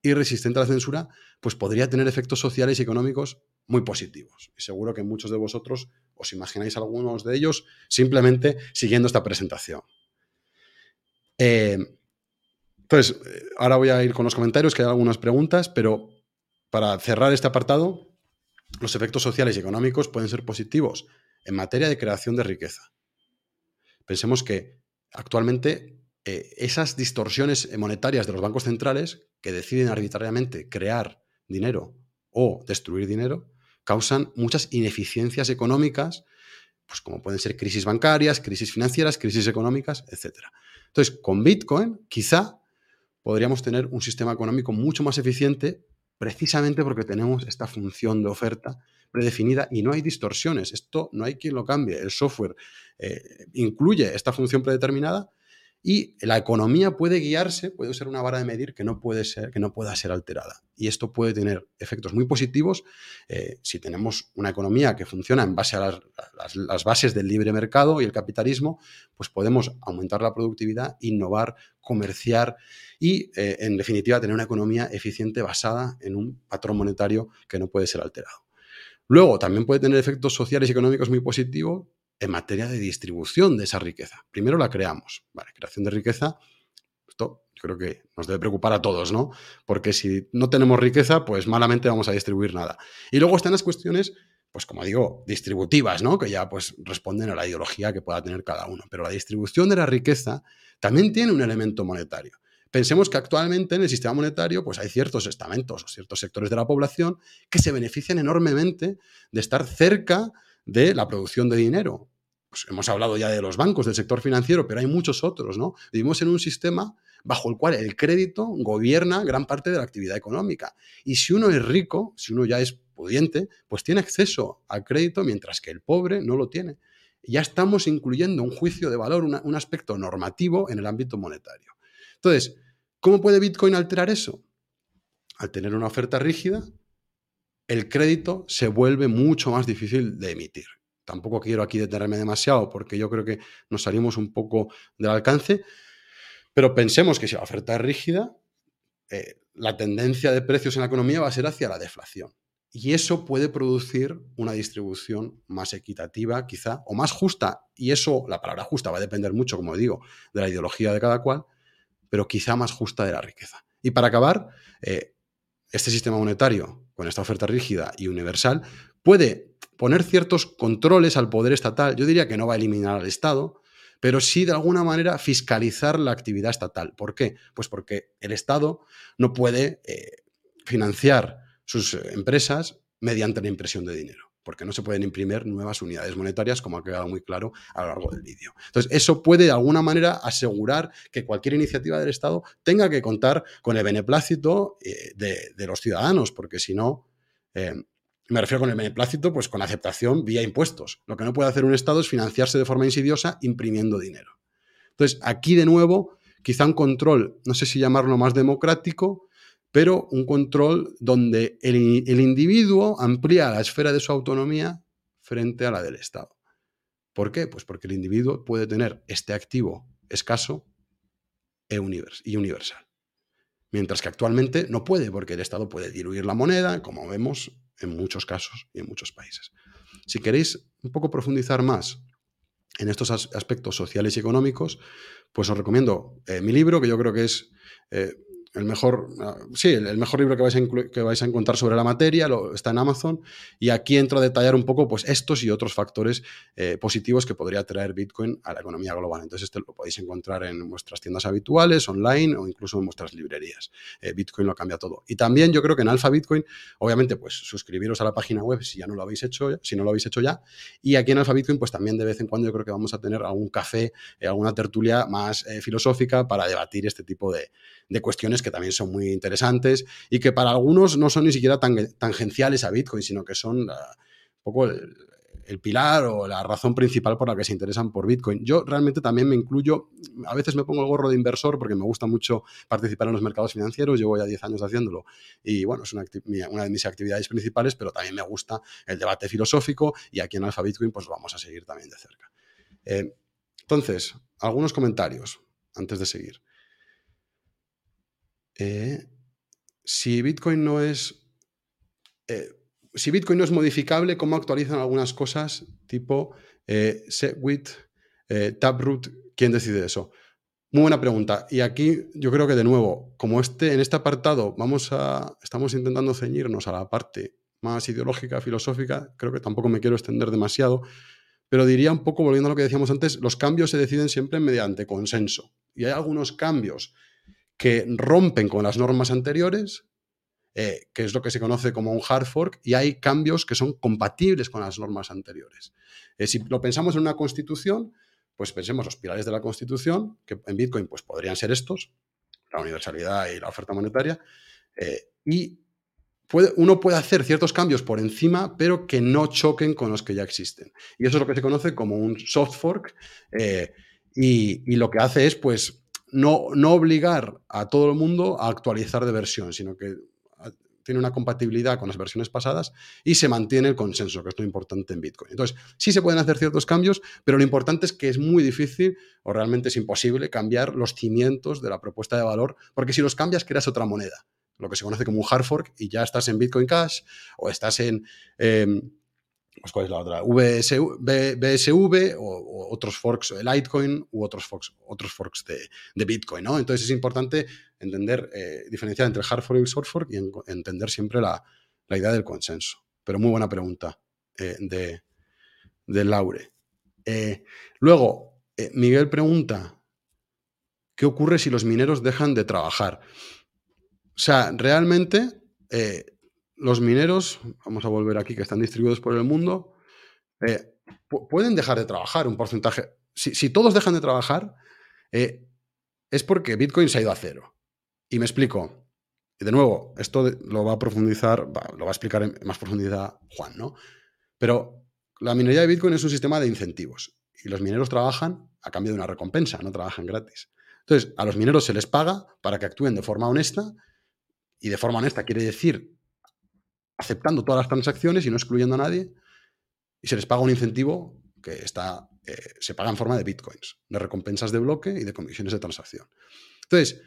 y resistente a la censura, pues podría tener efectos sociales y económicos muy positivos. Y seguro que muchos de vosotros os imagináis algunos de ellos simplemente siguiendo esta presentación. Eh, entonces, eh, ahora voy a ir con los comentarios, que hay algunas preguntas, pero para cerrar este apartado, los efectos sociales y económicos pueden ser positivos en materia de creación de riqueza. Pensemos que actualmente eh, esas distorsiones monetarias de los bancos centrales que deciden arbitrariamente crear dinero o destruir dinero causan muchas ineficiencias económicas, pues como pueden ser crisis bancarias, crisis financieras, crisis económicas, etc. Entonces, con Bitcoin quizá podríamos tener un sistema económico mucho más eficiente precisamente porque tenemos esta función de oferta predefinida y no hay distorsiones. Esto no hay quien lo cambie. El software eh, incluye esta función predeterminada Y la economía puede guiarse, puede ser una vara de medir que no, puede ser, que no pueda ser alterada. Y esto puede tener efectos muy positivos eh, si tenemos una economía que funciona en base a las, bases del libre mercado y el capitalismo, pues podemos aumentar la productividad, innovar, comerciar y, eh, en definitiva, tener una economía eficiente basada en un patrón monetario que no puede ser alterado. Luego, también puede tener efectos sociales y económicos muy positivos en materia de distribución de esa riqueza. Primero la creamos. Vale, creación de riqueza, esto yo creo que nos debe preocupar a todos, ¿no? Porque si no tenemos riqueza, pues malamente vamos a distribuir nada. Y luego están las cuestiones, pues como digo, distributivas, ¿no? Que ya pues responden a la ideología que pueda tener cada uno. Pero la distribución de la riqueza también tiene un elemento monetario. Pensemos que actualmente en el sistema monetario pues hay ciertos estamentos o ciertos sectores de la población que se benefician enormemente de estar cerca de la producción de dinero. Pues hemos hablado ya de los bancos, del sector financiero, pero hay muchos otros, ¿no? Vivimos en un sistema bajo el cual el crédito gobierna gran parte de la actividad económica. Y si uno es rico, si uno ya es pudiente, pues tiene acceso al crédito, mientras que el pobre no lo tiene. Ya estamos incluyendo un juicio de valor, un aspecto normativo en el ámbito monetario. Entonces, ¿cómo puede Bitcoin alterar eso? Al tener una oferta rígida, el crédito se vuelve mucho más difícil de emitir. Tampoco quiero aquí detenerme demasiado porque yo creo que nos salimos un poco del alcance, pero pensemos que si la oferta es rígida, eh, la tendencia de precios en la economía va a ser hacia la deflación. Y eso puede producir una distribución más equitativa, quizá, o más justa. Y eso, la palabra justa, va a depender mucho, como digo, de la ideología de cada cual, pero quizá más justa de la riqueza. Y para acabar, eh, este sistema monetario, con esta oferta rígida y universal, puede poner ciertos controles al poder estatal. Yo diría que no va a eliminar al Estado, pero sí de alguna manera fiscalizar la actividad estatal. ¿Por qué? Pues porque el Estado no puede eh, financiar sus eh, empresas mediante la impresión de dinero porque no se pueden imprimir nuevas unidades monetarias, como ha quedado muy claro a lo largo del vídeo. Entonces, eso puede de alguna manera asegurar que cualquier iniciativa del Estado tenga que contar con el beneplácito eh, de, los ciudadanos, porque si no, eh, me refiero con el beneplácito, pues con aceptación vía impuestos. Lo que no puede hacer un Estado es financiarse de forma insidiosa imprimiendo dinero. Entonces, aquí de nuevo, quizá un control, no sé si llamarlo más democrático, pero un control donde el, individuo amplía la esfera de su autonomía frente a la del Estado. ¿Por qué? Pues porque el individuo puede tener este activo escaso e y universal. Mientras que actualmente no puede, porque el Estado puede diluir la moneda, como vemos en muchos casos y en muchos países. Si queréis un poco profundizar más en estos aspectos sociales y económicos, pues os recomiendo eh, mi libro, que yo creo que es eh, el mejor, ah, sí, el mejor libro que vais, a que vais a encontrar sobre la materia lo, está en Amazon y aquí entro a detallar un poco pues, estos y otros factores eh, positivos que podría traer Bitcoin a la economía global. Entonces, este lo podéis encontrar en vuestras tiendas habituales, online o incluso en vuestras librerías. Eh, Bitcoin lo cambia todo. Y también yo creo que en Alfa Bitcoin, obviamente, pues suscribiros a la página web si ya no lo habéis hecho, si no lo habéis hecho ya. Y aquí en Alfa Bitcoin, pues también de vez en cuando yo creo que vamos a tener algún café, eh, alguna tertulia más filosófica para debatir este tipo de, de cuestiones que también son muy interesantes y que para algunos no son ni siquiera tan, tangenciales a Bitcoin, sino que son un poco el, pilar o la razón principal por la que se interesan por Bitcoin. Yo realmente también me incluyo, a veces me pongo el gorro de inversor porque me gusta mucho participar en los mercados financieros, llevo ya 10 años haciéndolo y bueno, es una, una, de mis actividades principales, pero también me gusta el debate filosófico y aquí en Alfa Bitcoin pues lo vamos a seguir también de cerca. Eh, entonces, algunos comentarios antes de seguir. Eh, si Bitcoin no es. Eh, si Bitcoin no es modificable, ¿cómo actualizan algunas cosas tipo eh, SegWit, eh, Taproot? ¿Quién decide eso? Muy buena pregunta. Y aquí yo creo que de nuevo, como este, en este apartado vamos a, estamos intentando ceñirnos a la parte más ideológica, filosófica, creo que tampoco me quiero extender demasiado, pero diría un poco, volviendo a lo que decíamos antes, los cambios se deciden siempre mediante consenso. Y hay algunos cambios que rompen con las normas anteriores, eh, que es lo que se conoce como un hard fork, y hay cambios que son compatibles con las normas anteriores. Eh, si lo pensamos en una constitución, pues pensemos los pilares de la constitución, que en Bitcoin pues, podrían ser estos, la universalidad y la oferta monetaria, eh, y uno puede hacer ciertos cambios por encima, pero que no choquen con los que ya existen. Y eso es lo que se conoce como un soft fork y, lo que hace es, pues, no, no obligar a todo el mundo a actualizar de versión, sino que tiene una compatibilidad con las versiones pasadas y se mantiene el consenso, que es lo importante en Bitcoin. Entonces, sí se pueden hacer ciertos cambios, pero lo importante es que es muy difícil o realmente es imposible cambiar los cimientos de la propuesta de valor, porque si los cambias, creas otra moneda, lo que se conoce como un hard fork, y ya estás en Bitcoin Cash o estás en... Em, pues, ¿Cuál es la otra? BSV o, otros forks de Litecoin u otros forks, otros forks de, Bitcoin, ¿no? Entonces es importante entender, eh, diferenciar entre hard fork y soft fork y entender siempre la, idea del consenso. Pero muy buena pregunta eh, de, de, Laure. Eh, luego, Miguel pregunta, ¿qué ocurre si los mineros dejan de trabajar? O sea, realmente los mineros, vamos a volver aquí, que están distribuidos por el mundo, eh, pueden dejar de trabajar un porcentaje. Si, todos dejan de trabajar, eh, es porque Bitcoin se ha ido a cero. Y me explico. Y de nuevo, esto lo va a profundizar, lo va a explicar en más profundidad Juan, ¿no? Pero la minería de Bitcoin es un sistema de incentivos. Y los mineros trabajan a cambio de una recompensa, no trabajan gratis. Entonces, a los mineros se les paga para que actúen de forma honesta. Y de forma honesta quiere decir aceptando todas las transacciones y no excluyendo a nadie, y se les paga un incentivo que está, eh, se paga en forma de bitcoins, de recompensas de bloque y de comisiones de transacción. Entonces,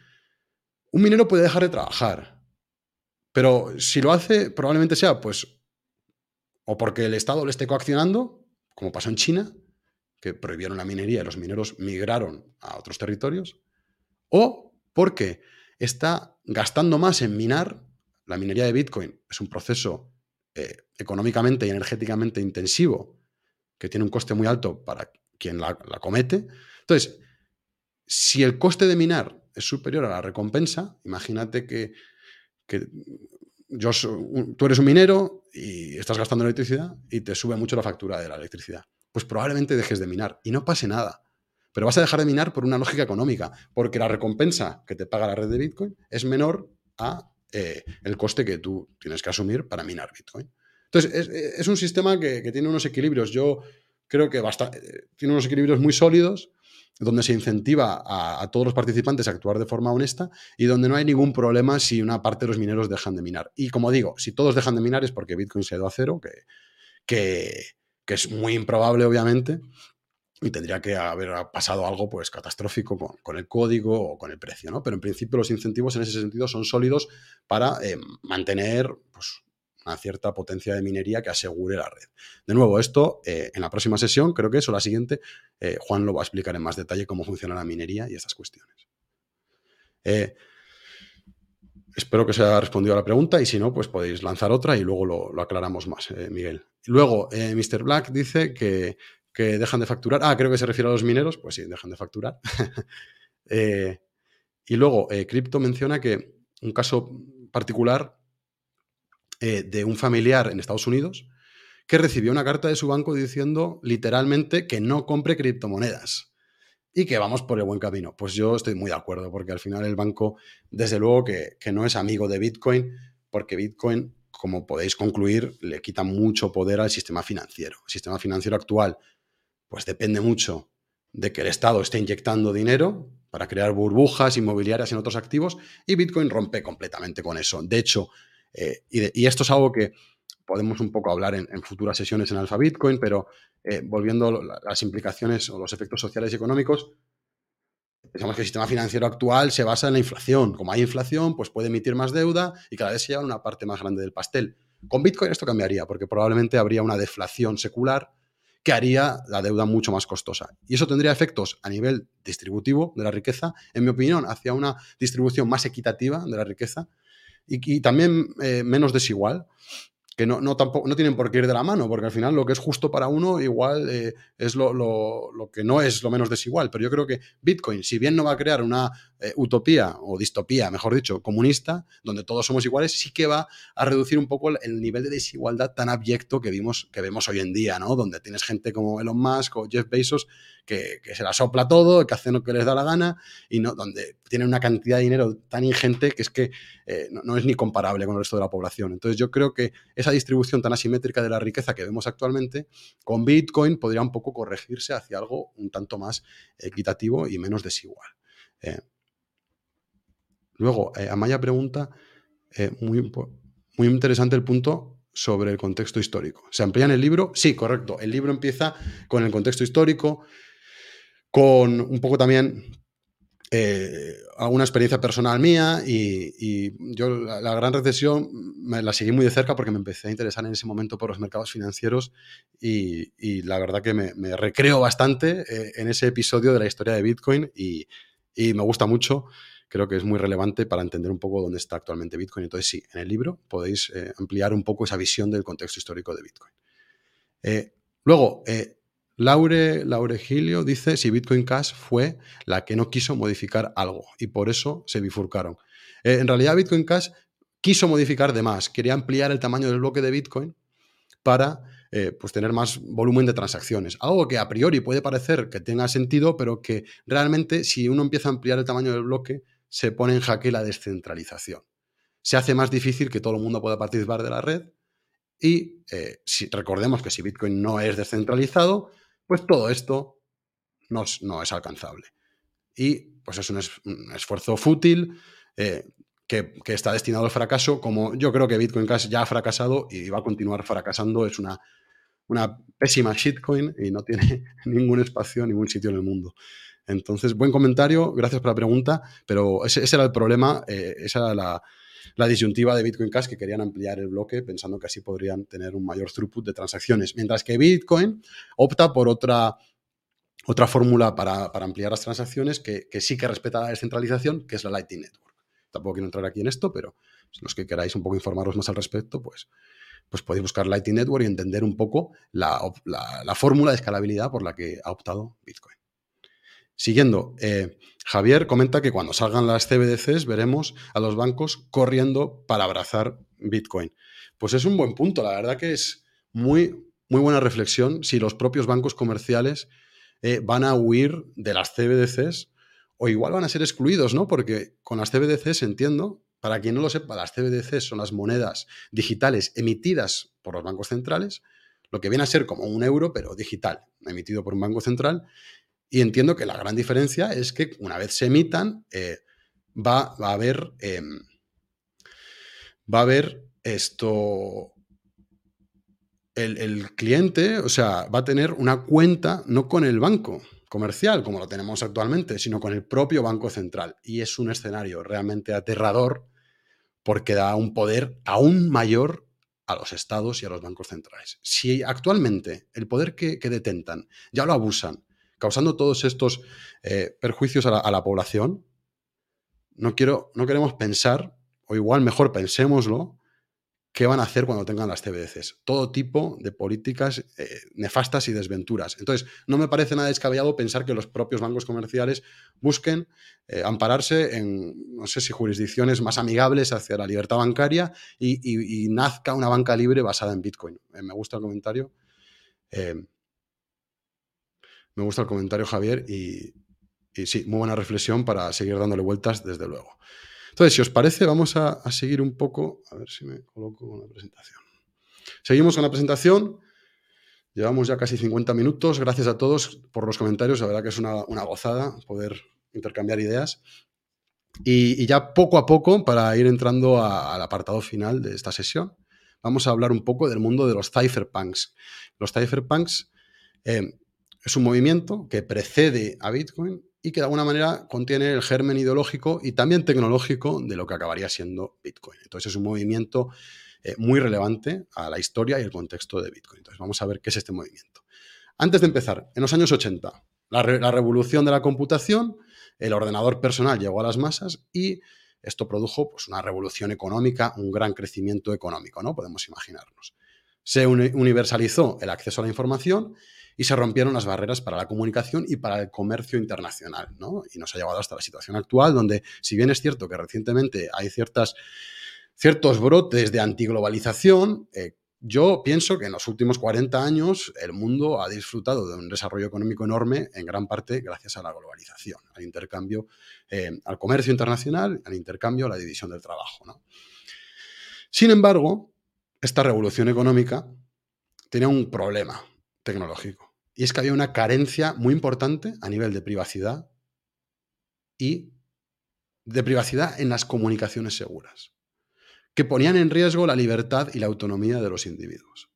un minero puede dejar de trabajar, pero si lo hace, probablemente sea, pues, o porque el Estado le esté coaccionando, como pasó en China, que prohibieron la minería y los mineros migraron a otros territorios, o porque está gastando más en minar la minería de Bitcoin es un proceso eh, económicamente y energéticamente intensivo que tiene un coste muy alto para quien la, comete. Entonces, si el coste de minar es superior a la recompensa, imagínate que, yo, tú eres un minero y estás gastando electricidad y te sube mucho la factura de la electricidad. Pues probablemente dejes de minar y no pase nada. Pero vas a dejar de minar por una lógica económica, porque la recompensa que te paga la red de Bitcoin es menor a eh, el coste que tú tienes que asumir para minar Bitcoin. Entonces, es, un sistema que, tiene unos equilibrios, yo creo que eh, tiene unos equilibrios muy sólidos, donde se incentiva a, todos los participantes a actuar de forma honesta y donde no hay ningún problema si una parte de los mineros dejan de minar. Y como digo, si todos dejan de minar es porque Bitcoin se ha ido a cero, que, que es muy improbable, obviamente, y tendría que haber pasado algo pues catastrófico con, el código o con el precio, ¿no? Pero en principio los incentivos en ese sentido son sólidos para eh, mantener pues, una cierta potencia de minería que asegure la red. De nuevo, esto eh, en la próxima sesión, creo que eso, la siguiente, eh, Juan lo va a explicar en más detalle cómo funciona la minería y estas cuestiones. espero que se haya respondido a la pregunta y si no, pues podéis lanzar otra y luego lo, lo aclaramos más, Miguel. Luego, Mr. Black dice que que dejan de facturar. Ah, creo que se refiere a los mineros. Pues sí, dejan de facturar. *laughs* Eh, y luego, eh, Crypto menciona que un caso particular eh, de un familiar en Estados Unidos que recibió una carta de su banco diciendo literalmente que no compre criptomonedas y que vamos por el buen camino. Pues yo estoy muy de acuerdo, porque al final el banco, desde luego que, que no es amigo de Bitcoin, porque Bitcoin, como podéis concluir, le quita mucho poder al sistema financiero. El sistema financiero actual pues depende mucho de que el Estado esté inyectando dinero para crear burbujas inmobiliarias en otros activos y Bitcoin rompe completamente con eso. De hecho, eh, y, esto es algo que podemos un poco hablar en, futuras sesiones en Alfa Bitcoin, pero eh, volviendo a las implicaciones o los efectos sociales y económicos, pensamos que el sistema financiero actual se basa en la inflación. Como hay inflación, pues puede emitir más deuda y cada vez se lleva una parte más grande del pastel. Con Bitcoin esto cambiaría, porque probablemente habría una deflación secular que haría la deuda mucho más costosa. Y eso tendría efectos a nivel distributivo de la riqueza, en mi opinión, hacia una distribución más equitativa de la riqueza y, también eh, menos desigual que no, no, tampoco, no tienen por qué ir de la mano, porque al final lo que es justo para uno igual eh, es lo, que no es lo menos desigual. Pero yo creo que Bitcoin, si bien no va a crear una eh, utopía o distopía, mejor dicho, comunista, donde todos somos iguales, sí que va a reducir un poco el, nivel de desigualdad tan abyecto que, vimos, que vemos hoy en día, ¿no? Donde tienes gente como Elon Musk o Jeff Bezos que, se la sopla todo, que hacen lo que les da la gana y no, donde tienen una cantidad de dinero tan ingente que es que eh, no, es ni comparable con el resto de la población. Entonces yo creo que esa distribución tan asimétrica de la riqueza que vemos actualmente, con Bitcoin podría un poco corregirse hacia algo un tanto más equitativo y menos desigual. Eh, luego, eh, Amaya pregunta, muy, muy interesante el punto sobre el contexto histórico. ¿Se amplía en el libro? Sí, correcto. El libro empieza con el contexto histórico, con un poco también eh, alguna experiencia personal mía y, yo la, gran recesión me la seguí muy de cerca porque me empecé a interesar en ese momento por los mercados financieros y, la verdad que me, recreo bastante eh, en ese episodio de la historia de Bitcoin y, me gusta mucho. Creo que es muy relevante para entender un poco dónde está actualmente Bitcoin. Entonces sí, en el libro podéis eh, ampliar un poco esa visión del contexto histórico de Bitcoin. luego, Laure, Laure Gilio dice si Bitcoin Cash fue la que no quiso modificar algo y por eso se bifurcaron. Eh, en realidad Bitcoin Cash quiso modificar de más, quería ampliar el tamaño del bloque de Bitcoin para eh, pues tener más volumen de transacciones. Algo que a priori puede parecer que tenga sentido, pero que realmente si uno empieza a ampliar el tamaño del bloque, se pone en jaque la descentralización. Se hace más difícil que todo el mundo pueda participar de la red y eh, si, recordemos que si Bitcoin no es descentralizado, pues todo esto no es, alcanzable. Y pues es un, esfuerzo fútil eh, que, está destinado al fracaso, como yo creo que Bitcoin Cash ya ha fracasado y va a continuar fracasando. Es una, una pésima shitcoin y no tiene *laughs* ningún espacio, ningún sitio en el mundo. Entonces, buen comentario, gracias por la pregunta, pero ese, era el problema, eh, esa era la, disyuntiva de Bitcoin Cash que querían ampliar el bloque pensando que así podrían tener un mayor throughput de transacciones, mientras que Bitcoin opta por otra, otra fórmula para, ampliar las transacciones que, sí que respeta la descentralización, que es la Lightning Network. Tampoco quiero entrar aquí en esto, pero los que queráis un poco informaros más al respecto, pues, pues podéis buscar Lightning Network y entender un poco la, la fórmula de escalabilidad por la que ha optado Bitcoin. Siguiendo, eh, Javier comenta que cuando salgan las CBDCs veremos a los bancos corriendo para abrazar Bitcoin. Pues es un buen punto, la verdad que es muy, muy buena reflexión si los propios bancos comerciales eh, van a huir de las CBDCs o igual van a ser excluidos, ¿no? Porque con las CBDCs entiendo, para quien no lo sepa, las CBDCs son las monedas digitales emitidas por los bancos centrales, lo que viene a ser como un euro, pero digital, emitido por un banco central, y entiendo que la gran diferencia es que una vez se emitan, eh, va, a haber. Em, va a haber esto. El, cliente, o sea, va a tener una cuenta no con el banco comercial, como lo tenemos actualmente, sino con el propio Banco Central. Y es un escenario realmente aterrador porque da un poder aún mayor a los estados y a los bancos centrales. Si actualmente el poder que detentan ya lo abusan causando todos estos eh, perjuicios a la, población, no, quiero, no queremos pensar, o igual mejor pensémoslo, qué van a hacer cuando tengan las CBDCs. Todo tipo de políticas eh, nefastas y desventuras. Entonces, no me parece nada descabellado pensar que los propios bancos comerciales busquen eh, ampararse en, no sé si jurisdicciones más amigables hacia la libertad bancaria y, nazca una banca libre basada en Bitcoin. me gusta el comentario. Me gusta el comentario, Javier, y, sí, muy buena reflexión para seguir dándole vueltas, desde luego. Entonces, si os parece, vamos a, seguir un poco. A ver si me coloco con la presentación. Seguimos con la presentación. Llevamos ya casi 50 minutos. Gracias a todos por los comentarios. La verdad que es una, gozada poder intercambiar ideas. Y, ya poco a poco, para ir entrando al apartado final de esta sesión, vamos a hablar un poco del mundo de los cypherpunks. Los cypherpunks eh, es un movimiento que precede a Bitcoin y que de alguna manera contiene el germen ideológico y también tecnológico de lo que acabaría siendo Bitcoin. Entonces es un movimiento eh, muy relevante a la historia y el contexto de Bitcoin. Entonces vamos a ver qué es este movimiento. Antes de empezar, en los años 80, la, revolución de la computación, el ordenador personal llegó a las masas y esto produjo pues, una revolución económica, un gran crecimiento económico, ¿no? Podemos imaginarnos. Se universalizó el acceso a la información y se rompieron las barreras para la comunicación y para el comercio internacional, ¿no? Y nos ha llevado hasta la situación actual, donde, si bien es cierto que recientemente hay ciertas, ciertos brotes de antiglobalización, eh, yo pienso que en los últimos 40 años el mundo ha disfrutado de un desarrollo económico enorme, en gran parte gracias a la globalización, al intercambio, eh, al comercio internacional, al intercambio, a la división del trabajo. Sin embargo, esta revolución económica tenía un problema tecnológico. Y es que había una carencia muy importante a nivel de privacidad y de privacidad en las comunicaciones seguras, que ponían en riesgo la libertad y la autonomía de los individuos.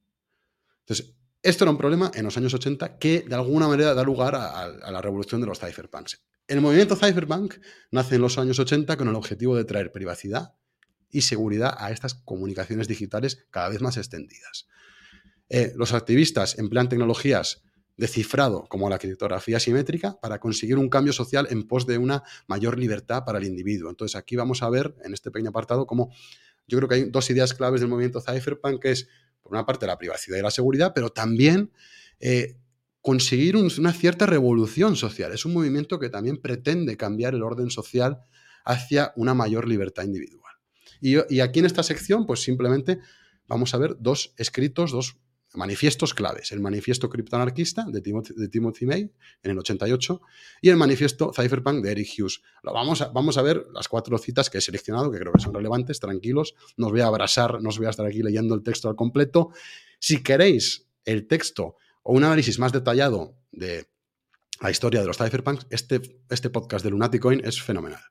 Entonces, esto era un problema en los años 80 que de alguna manera da lugar a, la revolución de los cypherpunks. El movimiento cypherpunk nace en los años 80 con el objetivo de traer privacidad y seguridad a estas comunicaciones digitales cada vez más extendidas. Eh, los activistas emplean tecnologías de cifrado como la criptografía simétrica para conseguir un cambio social en pos de una mayor libertad para el individuo. Entonces aquí vamos a ver en este pequeño apartado cómo yo creo que hay dos ideas claves del movimiento cypherpunk, que es por una parte la privacidad y la seguridad, pero también eh, conseguir una cierta revolución social. Es un movimiento que también pretende cambiar el orden social hacia una mayor libertad individual. Y, y aquí en esta sección, pues simplemente vamos a ver dos escritos, dos manifiestos claves. El manifiesto criptoanarquista de Timothy, de May en el 88 y el manifiesto Cypherpunk de Eric Hughes. Lo vamos, a, vamos a ver las cuatro citas que he seleccionado, que creo que son relevantes, tranquilos. No os voy a abrasar, no os voy a estar aquí leyendo el texto al completo. Si queréis el texto o un análisis más detallado de la historia de los cypherpunks, este, este podcast de Lunaticoin es fenomenal.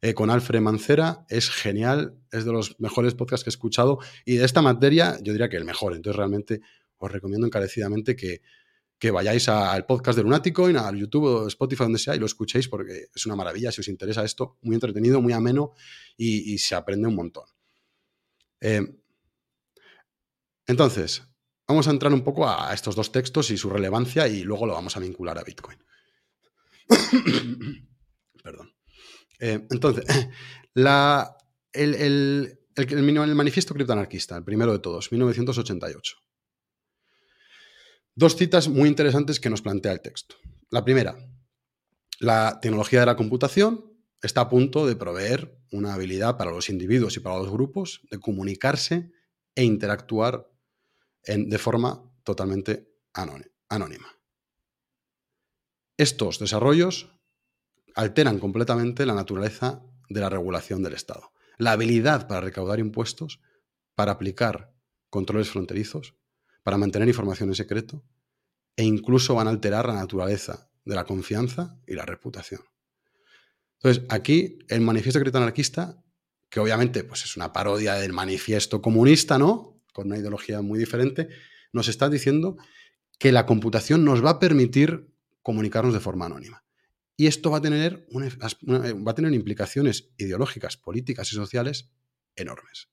Eh, con Alfred Mancera. Es genial, es de los mejores podcasts que he escuchado y de esta materia yo diría que el mejor. Entonces realmente os recomiendo encarecidamente que, vayáis al podcast de Lunaticoin, al YouTube o Spotify, donde sea, y lo escuchéis porque es una maravilla si os interesa esto. Muy entretenido, muy ameno y, se aprende un montón. Eh, entonces, vamos a entrar un poco a estos dos textos y su relevancia y luego lo vamos a vincular a Bitcoin. *coughs* Perdón. Eh, entonces, *laughs* el, manifiesto criptoanarquista, el primero de todos, 1988. Dos citas muy interesantes que nos plantea el texto. La primera, la tecnología de la computación está a punto de proveer una habilidad para los individuos y para los grupos de comunicarse e interactuar de forma totalmente anónima. Estos desarrollos alteran completamente la naturaleza de la regulación del Estado. La habilidad para recaudar impuestos, para aplicar controles fronterizos, para mantener información en secreto e incluso van a alterar la naturaleza de la confianza y la reputación. Entonces, aquí el manifiesto anarquista, que obviamente pues, es una parodia del manifiesto comunista, ¿no? Con una ideología muy diferente, nos está diciendo que la computación nos va a permitir comunicarnos de forma anónima. Y esto va a tener, va a tener implicaciones ideológicas, políticas y sociales enormes.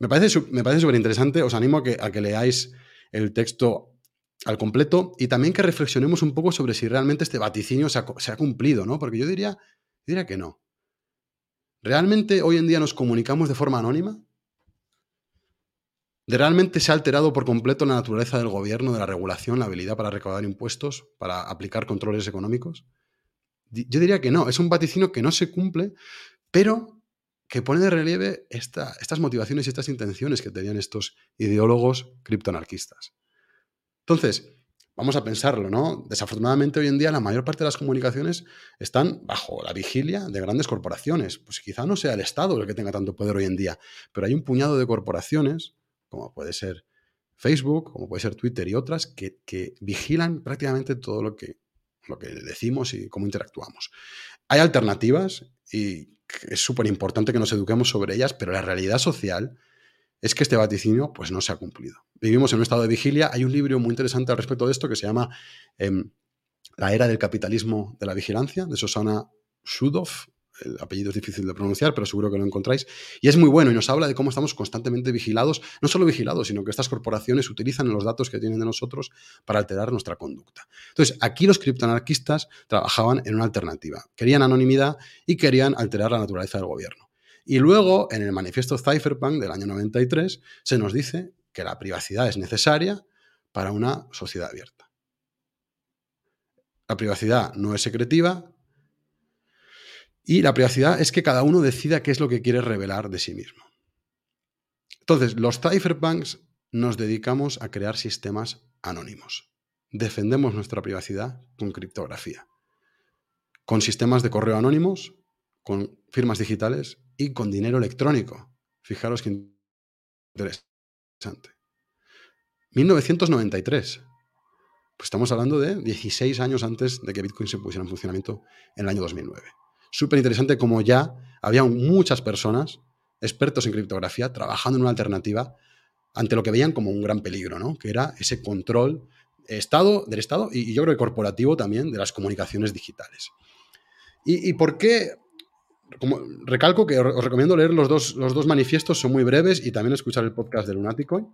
Me parece, me parece súper interesante, os animo a que, leáis el texto al completo y también que reflexionemos un poco sobre si realmente este vaticinio se ha, cumplido, ¿no? Porque yo diría, diría que no. ¿Realmente hoy en día nos comunicamos de forma anónima? ¿De realmente se ha alterado por completo la naturaleza del gobierno, de la regulación, la habilidad para recaudar impuestos, para aplicar controles económicos? Yo diría que no, es un vaticino que no se cumple, pero que pone de relieve estas motivaciones y estas intenciones que tenían estos ideólogos criptoanarquistas. Entonces, vamos a pensarlo, ¿no? Desafortunadamente hoy en día la mayor parte de las comunicaciones están bajo la vigilia de grandes corporaciones. Pues quizá no sea el Estado el que tenga tanto poder hoy en día, pero hay un puñado de corporaciones, como puede ser Facebook, como puede ser Twitter y otras, que, que vigilan prácticamente todo lo que lo que decimos y cómo interactuamos. Hay alternativas y es súper importante que nos eduquemos sobre ellas, pero la realidad social es que este vaticinio pues, no se ha cumplido. Vivimos en un estado de vigilia. Hay un libro muy interesante al respecto de esto que se llama em, La era del capitalismo de la vigilancia, de Susana Shudoff el apellido es difícil de pronunciar, pero seguro que lo encontráis. Y es muy bueno y nos habla de cómo estamos constantemente vigilados, no solo vigilados, sino que estas corporaciones utilizan los datos que tienen de nosotros para alterar nuestra conducta. Entonces, aquí los criptoanarquistas trabajaban en una alternativa. Querían anonimidad y querían alterar la naturaleza del gobierno. Y luego, en el manifiesto Cypherpunk del año 93, se nos dice que la privacidad es necesaria para una sociedad abierta. La privacidad no es secretiva y la privacidad es que cada uno decida qué es lo que quiere revelar de sí mismo. Entonces, los cypherpunks nos dedicamos a crear sistemas anónimos. Defendemos nuestra privacidad con criptografía, con sistemas de correo anónimos, con firmas digitales y con dinero electrónico. Fijaros qué interesante. 1993. Pues estamos hablando de 16 años antes de que Bitcoin se pusiera en funcionamiento en el año 2009. Súper interesante como ya había muchas personas, expertos en criptografía, trabajando en una alternativa ante lo que veían como un gran peligro, ¿no? que era ese control estado, del Estado y, yo creo que corporativo también de las comunicaciones digitales. ¿Y, por qué? Como, recalco que os recomiendo leer los dos, los dos manifiestos, son muy breves, y también escuchar el podcast de Lunaticoin,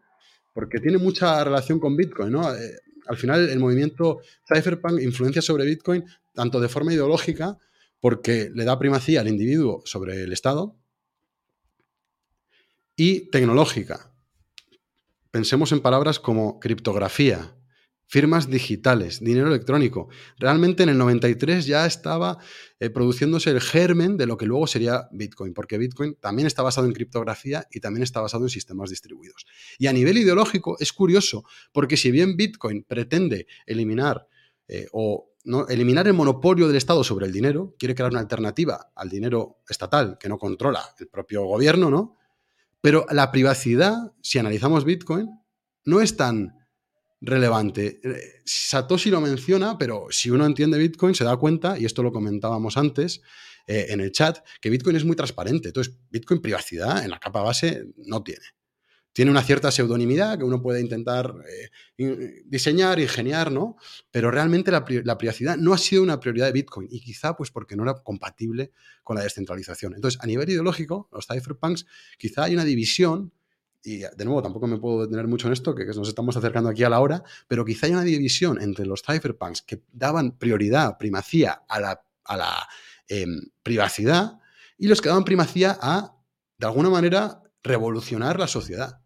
porque tiene mucha relación con Bitcoin. ¿no? Eh, al final, el movimiento Cypherpunk influencia sobre Bitcoin tanto de forma ideológica, porque le da primacía al individuo sobre el Estado, y tecnológica, Pensemos en palabras como criptografía, firmas digitales, dinero electrónico. Realmente en el 93 ya estaba eh, produciéndose el germen de lo que luego sería Bitcoin, porque Bitcoin también está basado en criptografía y también está basado en sistemas distribuidos. Y a nivel ideológico es curioso, porque si bien Bitcoin pretende eliminar eh, o ¿no? eliminar el monopolio del Estado sobre el dinero, quiere crear una alternativa al dinero estatal que no controla el propio gobierno, ¿no? Pero la privacidad, si analizamos Bitcoin, no es tan relevante. Eh, Satoshi lo menciona, pero si uno entiende Bitcoin se da cuenta, y esto lo comentábamos antes eh, en el chat, que Bitcoin es muy transparente. Entonces, Bitcoin privacidad en la capa base no tiene tiene una cierta pseudonimidad que uno puede intentar eh, diseñar, ingeniar, ¿no? Pero realmente la, privacidad no ha sido una prioridad de Bitcoin y quizá pues porque no era compatible con la descentralización. Entonces, a nivel ideológico, los cypherpunks, quizá hay una división, y de nuevo tampoco me puedo detener mucho en esto, que nos estamos acercando aquí a la hora, pero quizá hay una división entre los cypherpunks que daban prioridad, primacía a la, em, privacidad y los que daban primacía a, de alguna manera, revolucionar la sociedad.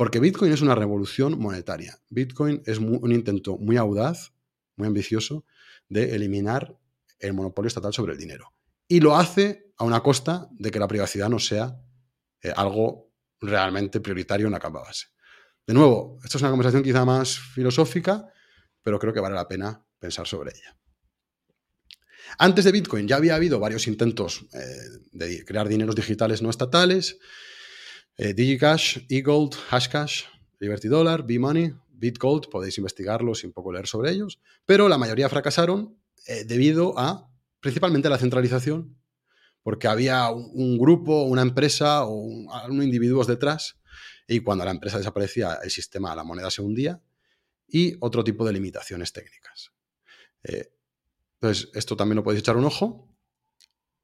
Porque Bitcoin es una revolución monetaria. Bitcoin es un intento muy audaz, muy ambicioso, de eliminar el monopolio estatal sobre el dinero. Y lo hace a una costa de que la privacidad no sea eh, algo realmente prioritario en la capa base. De nuevo, esto es una conversación quizá más filosófica, pero creo que vale la pena pensar sobre ella. Antes de Bitcoin ya había habido varios intentos eh, de crear dineros digitales no estatales. Eh, DigiCash, eGold, Hashcash, Liberty Dollar, B-Money, BitGold, podéis investigarlos y un poco leer sobre ellos, pero la mayoría fracasaron eh, debido a principalmente a la centralización, porque había un, grupo, una empresa o un, individuos detrás, y cuando la empresa desaparecía, el sistema, la moneda se hundía, y otro tipo de limitaciones técnicas. Eh, entonces, esto también lo podéis echar un ojo.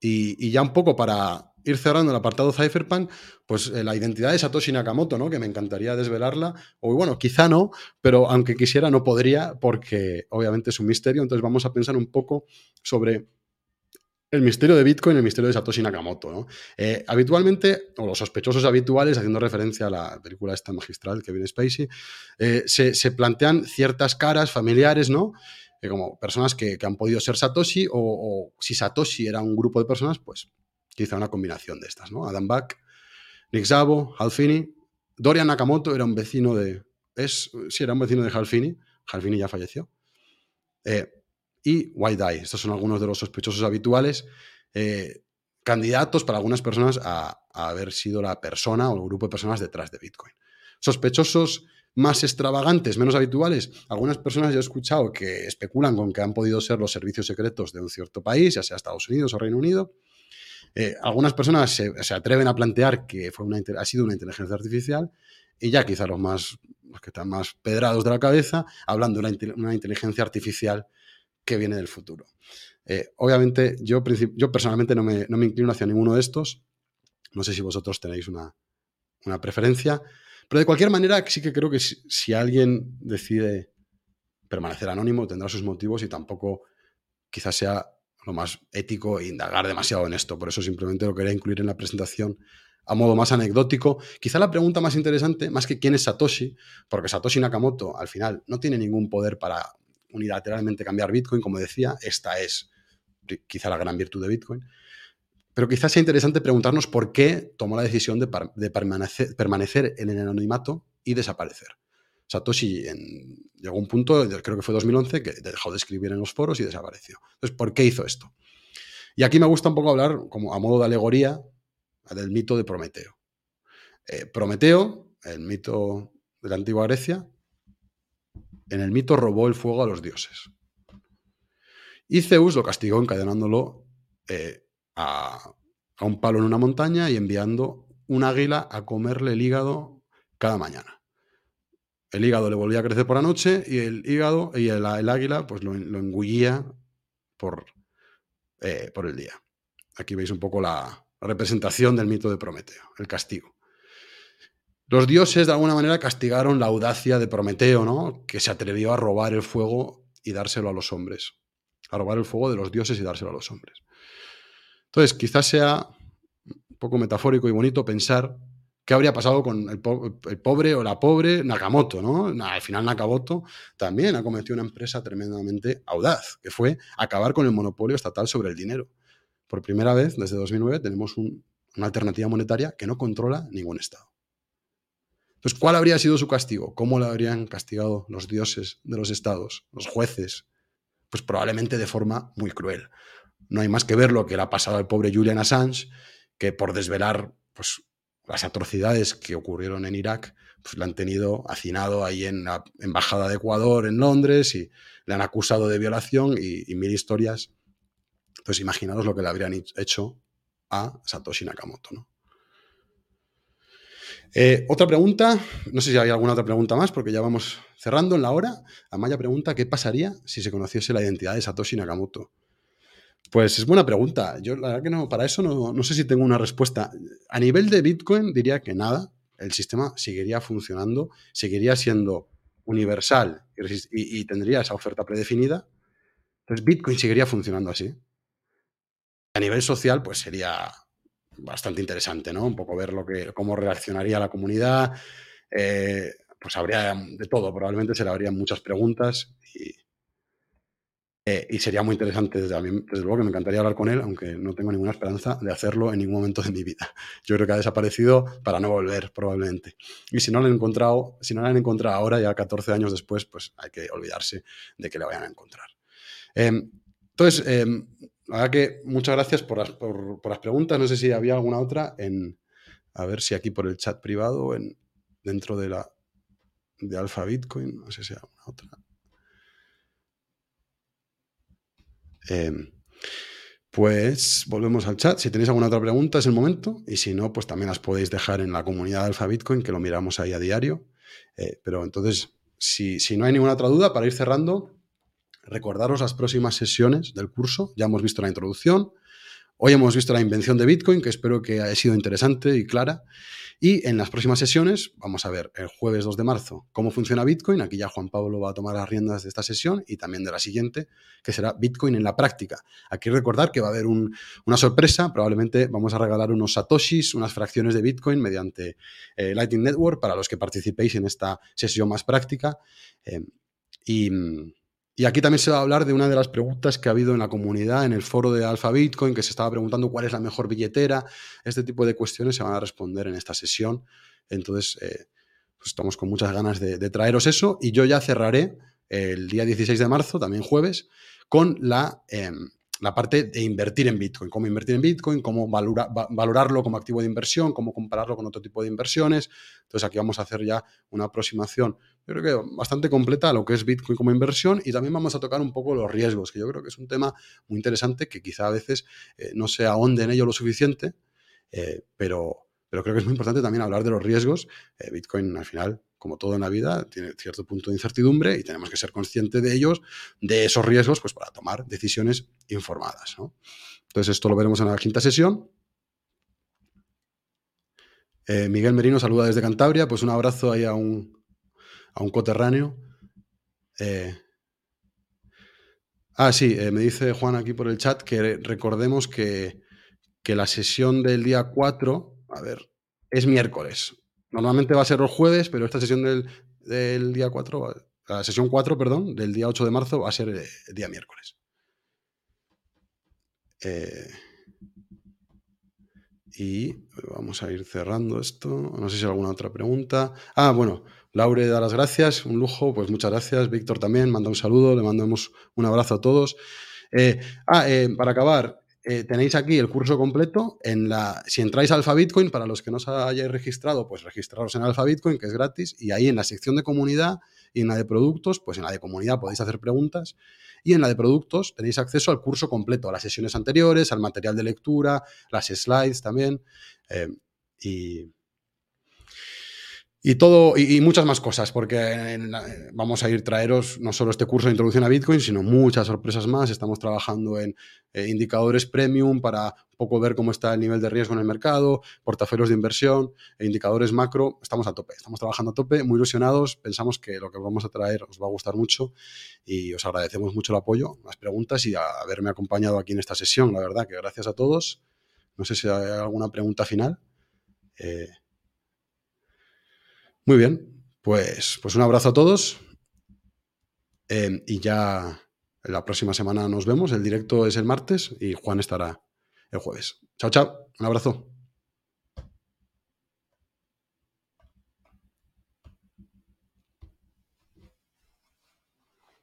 y ya un poco para ir cerrando el apartado Cypherpunk, pues eh, la identidad de Satoshi Nakamoto, ¿no? Que me encantaría desvelarla. O bueno, quizá no, pero aunque quisiera no podría, porque obviamente es un misterio. Entonces vamos a pensar un poco sobre el misterio de Bitcoin el misterio de Satoshi Nakamoto. Eh, habitualmente, o los sospechosos habituales, haciendo referencia a la película esta magistral que Spacey, eh, se, plantean ciertas caras familiares, ¿no? como personas que, han podido ser Satoshi, o si Satoshi era un grupo de personas, pues quizá una combinación de estas, ¿no? Adam Back, Nick Szabo, Halfini. Dorian Nakamoto era un vecino de. Es, sí, era un vecino de Halfini. Halfini ya falleció. Eh, y White Eye. Estos son algunos de los sospechosos habituales. Eh, candidatos para algunas personas a, haber sido la persona o el grupo de personas detrás de Bitcoin. Sospechosos más extravagantes, menos habituales. Algunas personas ya he escuchado que especulan con que han podido ser los servicios secretos de un cierto país, ya sea Estados Unidos o Reino Unido. Eh, algunas personas se, atreven a plantear que fue una, ha sido una inteligencia artificial y ya quizá los, más, los que están más pedrados de la cabeza hablando de una, inteligencia artificial que viene del futuro. Eh, obviamente yo, yo personalmente no me, no me, inclino hacia ninguno de estos. No sé si vosotros tenéis una, una preferencia. Pero de cualquier manera, sí que creo que si, alguien decide permanecer anónimo, tendrá sus motivos y tampoco quizás sea lo más ético e indagar demasiado en esto. Por eso simplemente lo quería incluir en la presentación a modo más anecdótico. Quizá la pregunta más interesante, más que quién es Satoshi, porque Satoshi Nakamoto al final no tiene ningún poder para unilateralmente cambiar Bitcoin, como decía, esta es quizá la gran virtud de Bitcoin. Pero quizás sea interesante preguntarnos por qué tomó la decisión de, permanecer, en el anonimato y desaparecer. Satoshi en, llegó a un punto, creo que fue 2011, que dejó de escribir en los foros y desapareció. Entonces, ¿por qué hizo esto? Y aquí me gusta un poco hablar, como a modo de alegoría, del mito de Prometeo. Eh, Prometeo, el mito de la antigua Grecia, en el mito robó el fuego a los dioses. Y Zeus lo castigó encadenándolo eh, a, un palo en una montaña y enviando un águila a comerle el hígado cada mañana. El hígado le volvía a crecer por la noche y el hígado y el, águila pues lo, engullía por, eh, por el día. Aquí veis un poco la, representación del mito de Prometeo, el castigo. Los dioses de alguna manera castigaron la audacia de Prometeo, ¿no? que se atrevió a robar el fuego y dárselo a los hombres. A robar el fuego de los dioses y dárselo a los hombres. Entonces, quizás sea un poco metafórico y bonito pensar qué habría pasado con el, pobre o la pobre Nakamoto, ¿no? Al final Nakamoto también ha cometido una empresa tremendamente audaz, que fue acabar con el monopolio estatal sobre el dinero. Por primera vez, desde 2009, tenemos una alternativa monetaria que no controla ningún Estado. Entonces, ¿cuál habría sido su castigo? ¿Cómo lo habrían castigado los dioses de los estados, los jueces? Pues probablemente de forma muy cruel. No hay más que ver lo que le ha pasado al pobre Julian Assange, que por desvelar pues, las atrocidades que ocurrieron en Irak, pues le han tenido hacinado ahí en la Embajada de Ecuador en Londres y le han acusado de violación y mil historias entonces, imaginaros lo que le habrían hecho a Satoshi Nakamoto. ¿no? Eh, otra pregunta, no sé si hay alguna otra pregunta más, porque ya vamos cerrando en la hora. Amaya pregunta: ¿qué pasaría si se conociese la identidad de Satoshi Nakamoto? Pues es buena pregunta. Yo, la verdad que no, para eso no, sé si tengo una respuesta. A nivel de Bitcoin, diría que nada. El sistema seguiría funcionando, seguiría siendo universal y tendría esa oferta predefinida. Entonces, Bitcoin seguiría funcionando así a nivel social, pues sería bastante interesante, ¿no? Un poco ver lo que, cómo reaccionaría la comunidad. Eh, pues habría de todo, probablemente se le habrían muchas preguntas y, eh, y sería muy interesante. Desde, desde, luego que me encantaría hablar con él, aunque no tengo ninguna esperanza de hacerlo en ningún momento de mi vida. Yo creo que ha desaparecido para no volver, probablemente. Y si no lo han encontrado, si no lo han encontrado ahora, ya 14 años después, pues hay que olvidarse de que le vayan a encontrar. Em, entonces, em, la verdad que muchas gracias por las, por, las, preguntas. No sé si había alguna otra en. A ver si aquí por el chat privado en, dentro de la de Alfa Bitcoin. No sé si hay alguna otra. Em, pues volvemos al chat. Si tenéis alguna otra pregunta es el momento. Y si no, pues también las podéis dejar en la comunidad de Alfa Bitcoin, que lo miramos ahí a diario. Eh, pero entonces, si, si no hay ninguna otra duda, para ir cerrando, recordaros las próximas sesiones del curso. Ya hemos visto la introducción. Hoy hemos visto la invención de Bitcoin, que espero que haya sido interesante y clara. Y en las próximas sesiones vamos a ver el jueves 2 de marzo cómo funciona Bitcoin. Aquí ya Juan Pablo va a tomar las riendas de esta sesión y también de la siguiente, que será Bitcoin en la práctica. Aquí recordar que va a haber una sorpresa. Probablemente vamos a regalar unos satoshis, unas fracciones de Bitcoin mediante eh, Lightning Network para los que participéis en esta sesión más práctica. Eh, y y aquí también se va a hablar de una de las preguntas que ha habido en la comunidad, en el foro de Alpha Bitcoin, que se estaba preguntando cuál es la mejor billetera. Este tipo de cuestiones se van a responder en esta sesión. Entonces, eh, pues estamos con muchas ganas de, traeros eso. Y yo ya cerraré el día 16 de marzo, también jueves, con la, em, la parte de invertir en Bitcoin. Cómo invertir en Bitcoin, cómo valorarlo como activo de inversión, cómo compararlo con otro tipo de inversiones. Entonces, aquí vamos a hacer ya una aproximación yo creo que bastante completa lo que es Bitcoin como inversión y también vamos a tocar un poco los riesgos, que yo creo que es un tema muy interesante que quizá a veces eh, no se ahonde en ello lo suficiente, eh, pero, pero creo que es muy importante también hablar de los riesgos. Eh, Bitcoin al final, como todo en la vida, tiene cierto punto de incertidumbre y tenemos que ser conscientes de ellos, de esos riesgos, pues para tomar decisiones informadas. Entonces esto lo veremos en la quinta sesión. Miguel Merino saluda desde Cantabria, pues un abrazo ahí a un, a un coterráneo. Eh, ah, sí, eh, me dice Juan aquí por el chat que recordemos que, que, la sesión del día 4, a ver, es miércoles. Normalmente va a ser los jueves, pero esta sesión del, día 4, la sesión 4, perdón, del día 8 de marzo va a ser el día miércoles. Eh, y vamos a ir cerrando esto. No sé si hay alguna otra pregunta. Ah, bueno, Laure da las gracias, un lujo, pues muchas gracias. Víctor también, manda un saludo, le mandamos un abrazo a todos. Eh, ah, eh, para acabar, eh, tenéis aquí el curso completo. En la, si entráis a Alfa Bitcoin, para los que no os hayáis registrado, pues registraros en Alfa Bitcoin, que es gratis, y ahí en la sección de comunidad y en la de productos, pues en la de comunidad podéis hacer preguntas. Y en la de productos tenéis acceso al curso completo, a las sesiones anteriores, al material de lectura, las slides también. y, y todo, y, muchas más cosas, porque vamos a ir traeros no solo este curso de introducción a Bitcoin, sino muchas sorpresas más. Estamos trabajando en eh, indicadores premium para un poco ver cómo está el nivel de riesgo en el mercado, portafolios de inversión, e indicadores macro. Estamos a tope, estamos trabajando a tope, muy ilusionados. Pensamos que lo que vamos a traer os va a gustar mucho y os agradecemos mucho el apoyo, las preguntas y haberme acompañado aquí en esta sesión. La verdad que gracias a todos. No sé si hay alguna pregunta final. Eh, muy bien, pues, pues un abrazo a todos em, y ya la próxima semana nos vemos. El directo es el martes y Juan estará el jueves. Chao, chao. Un abrazo.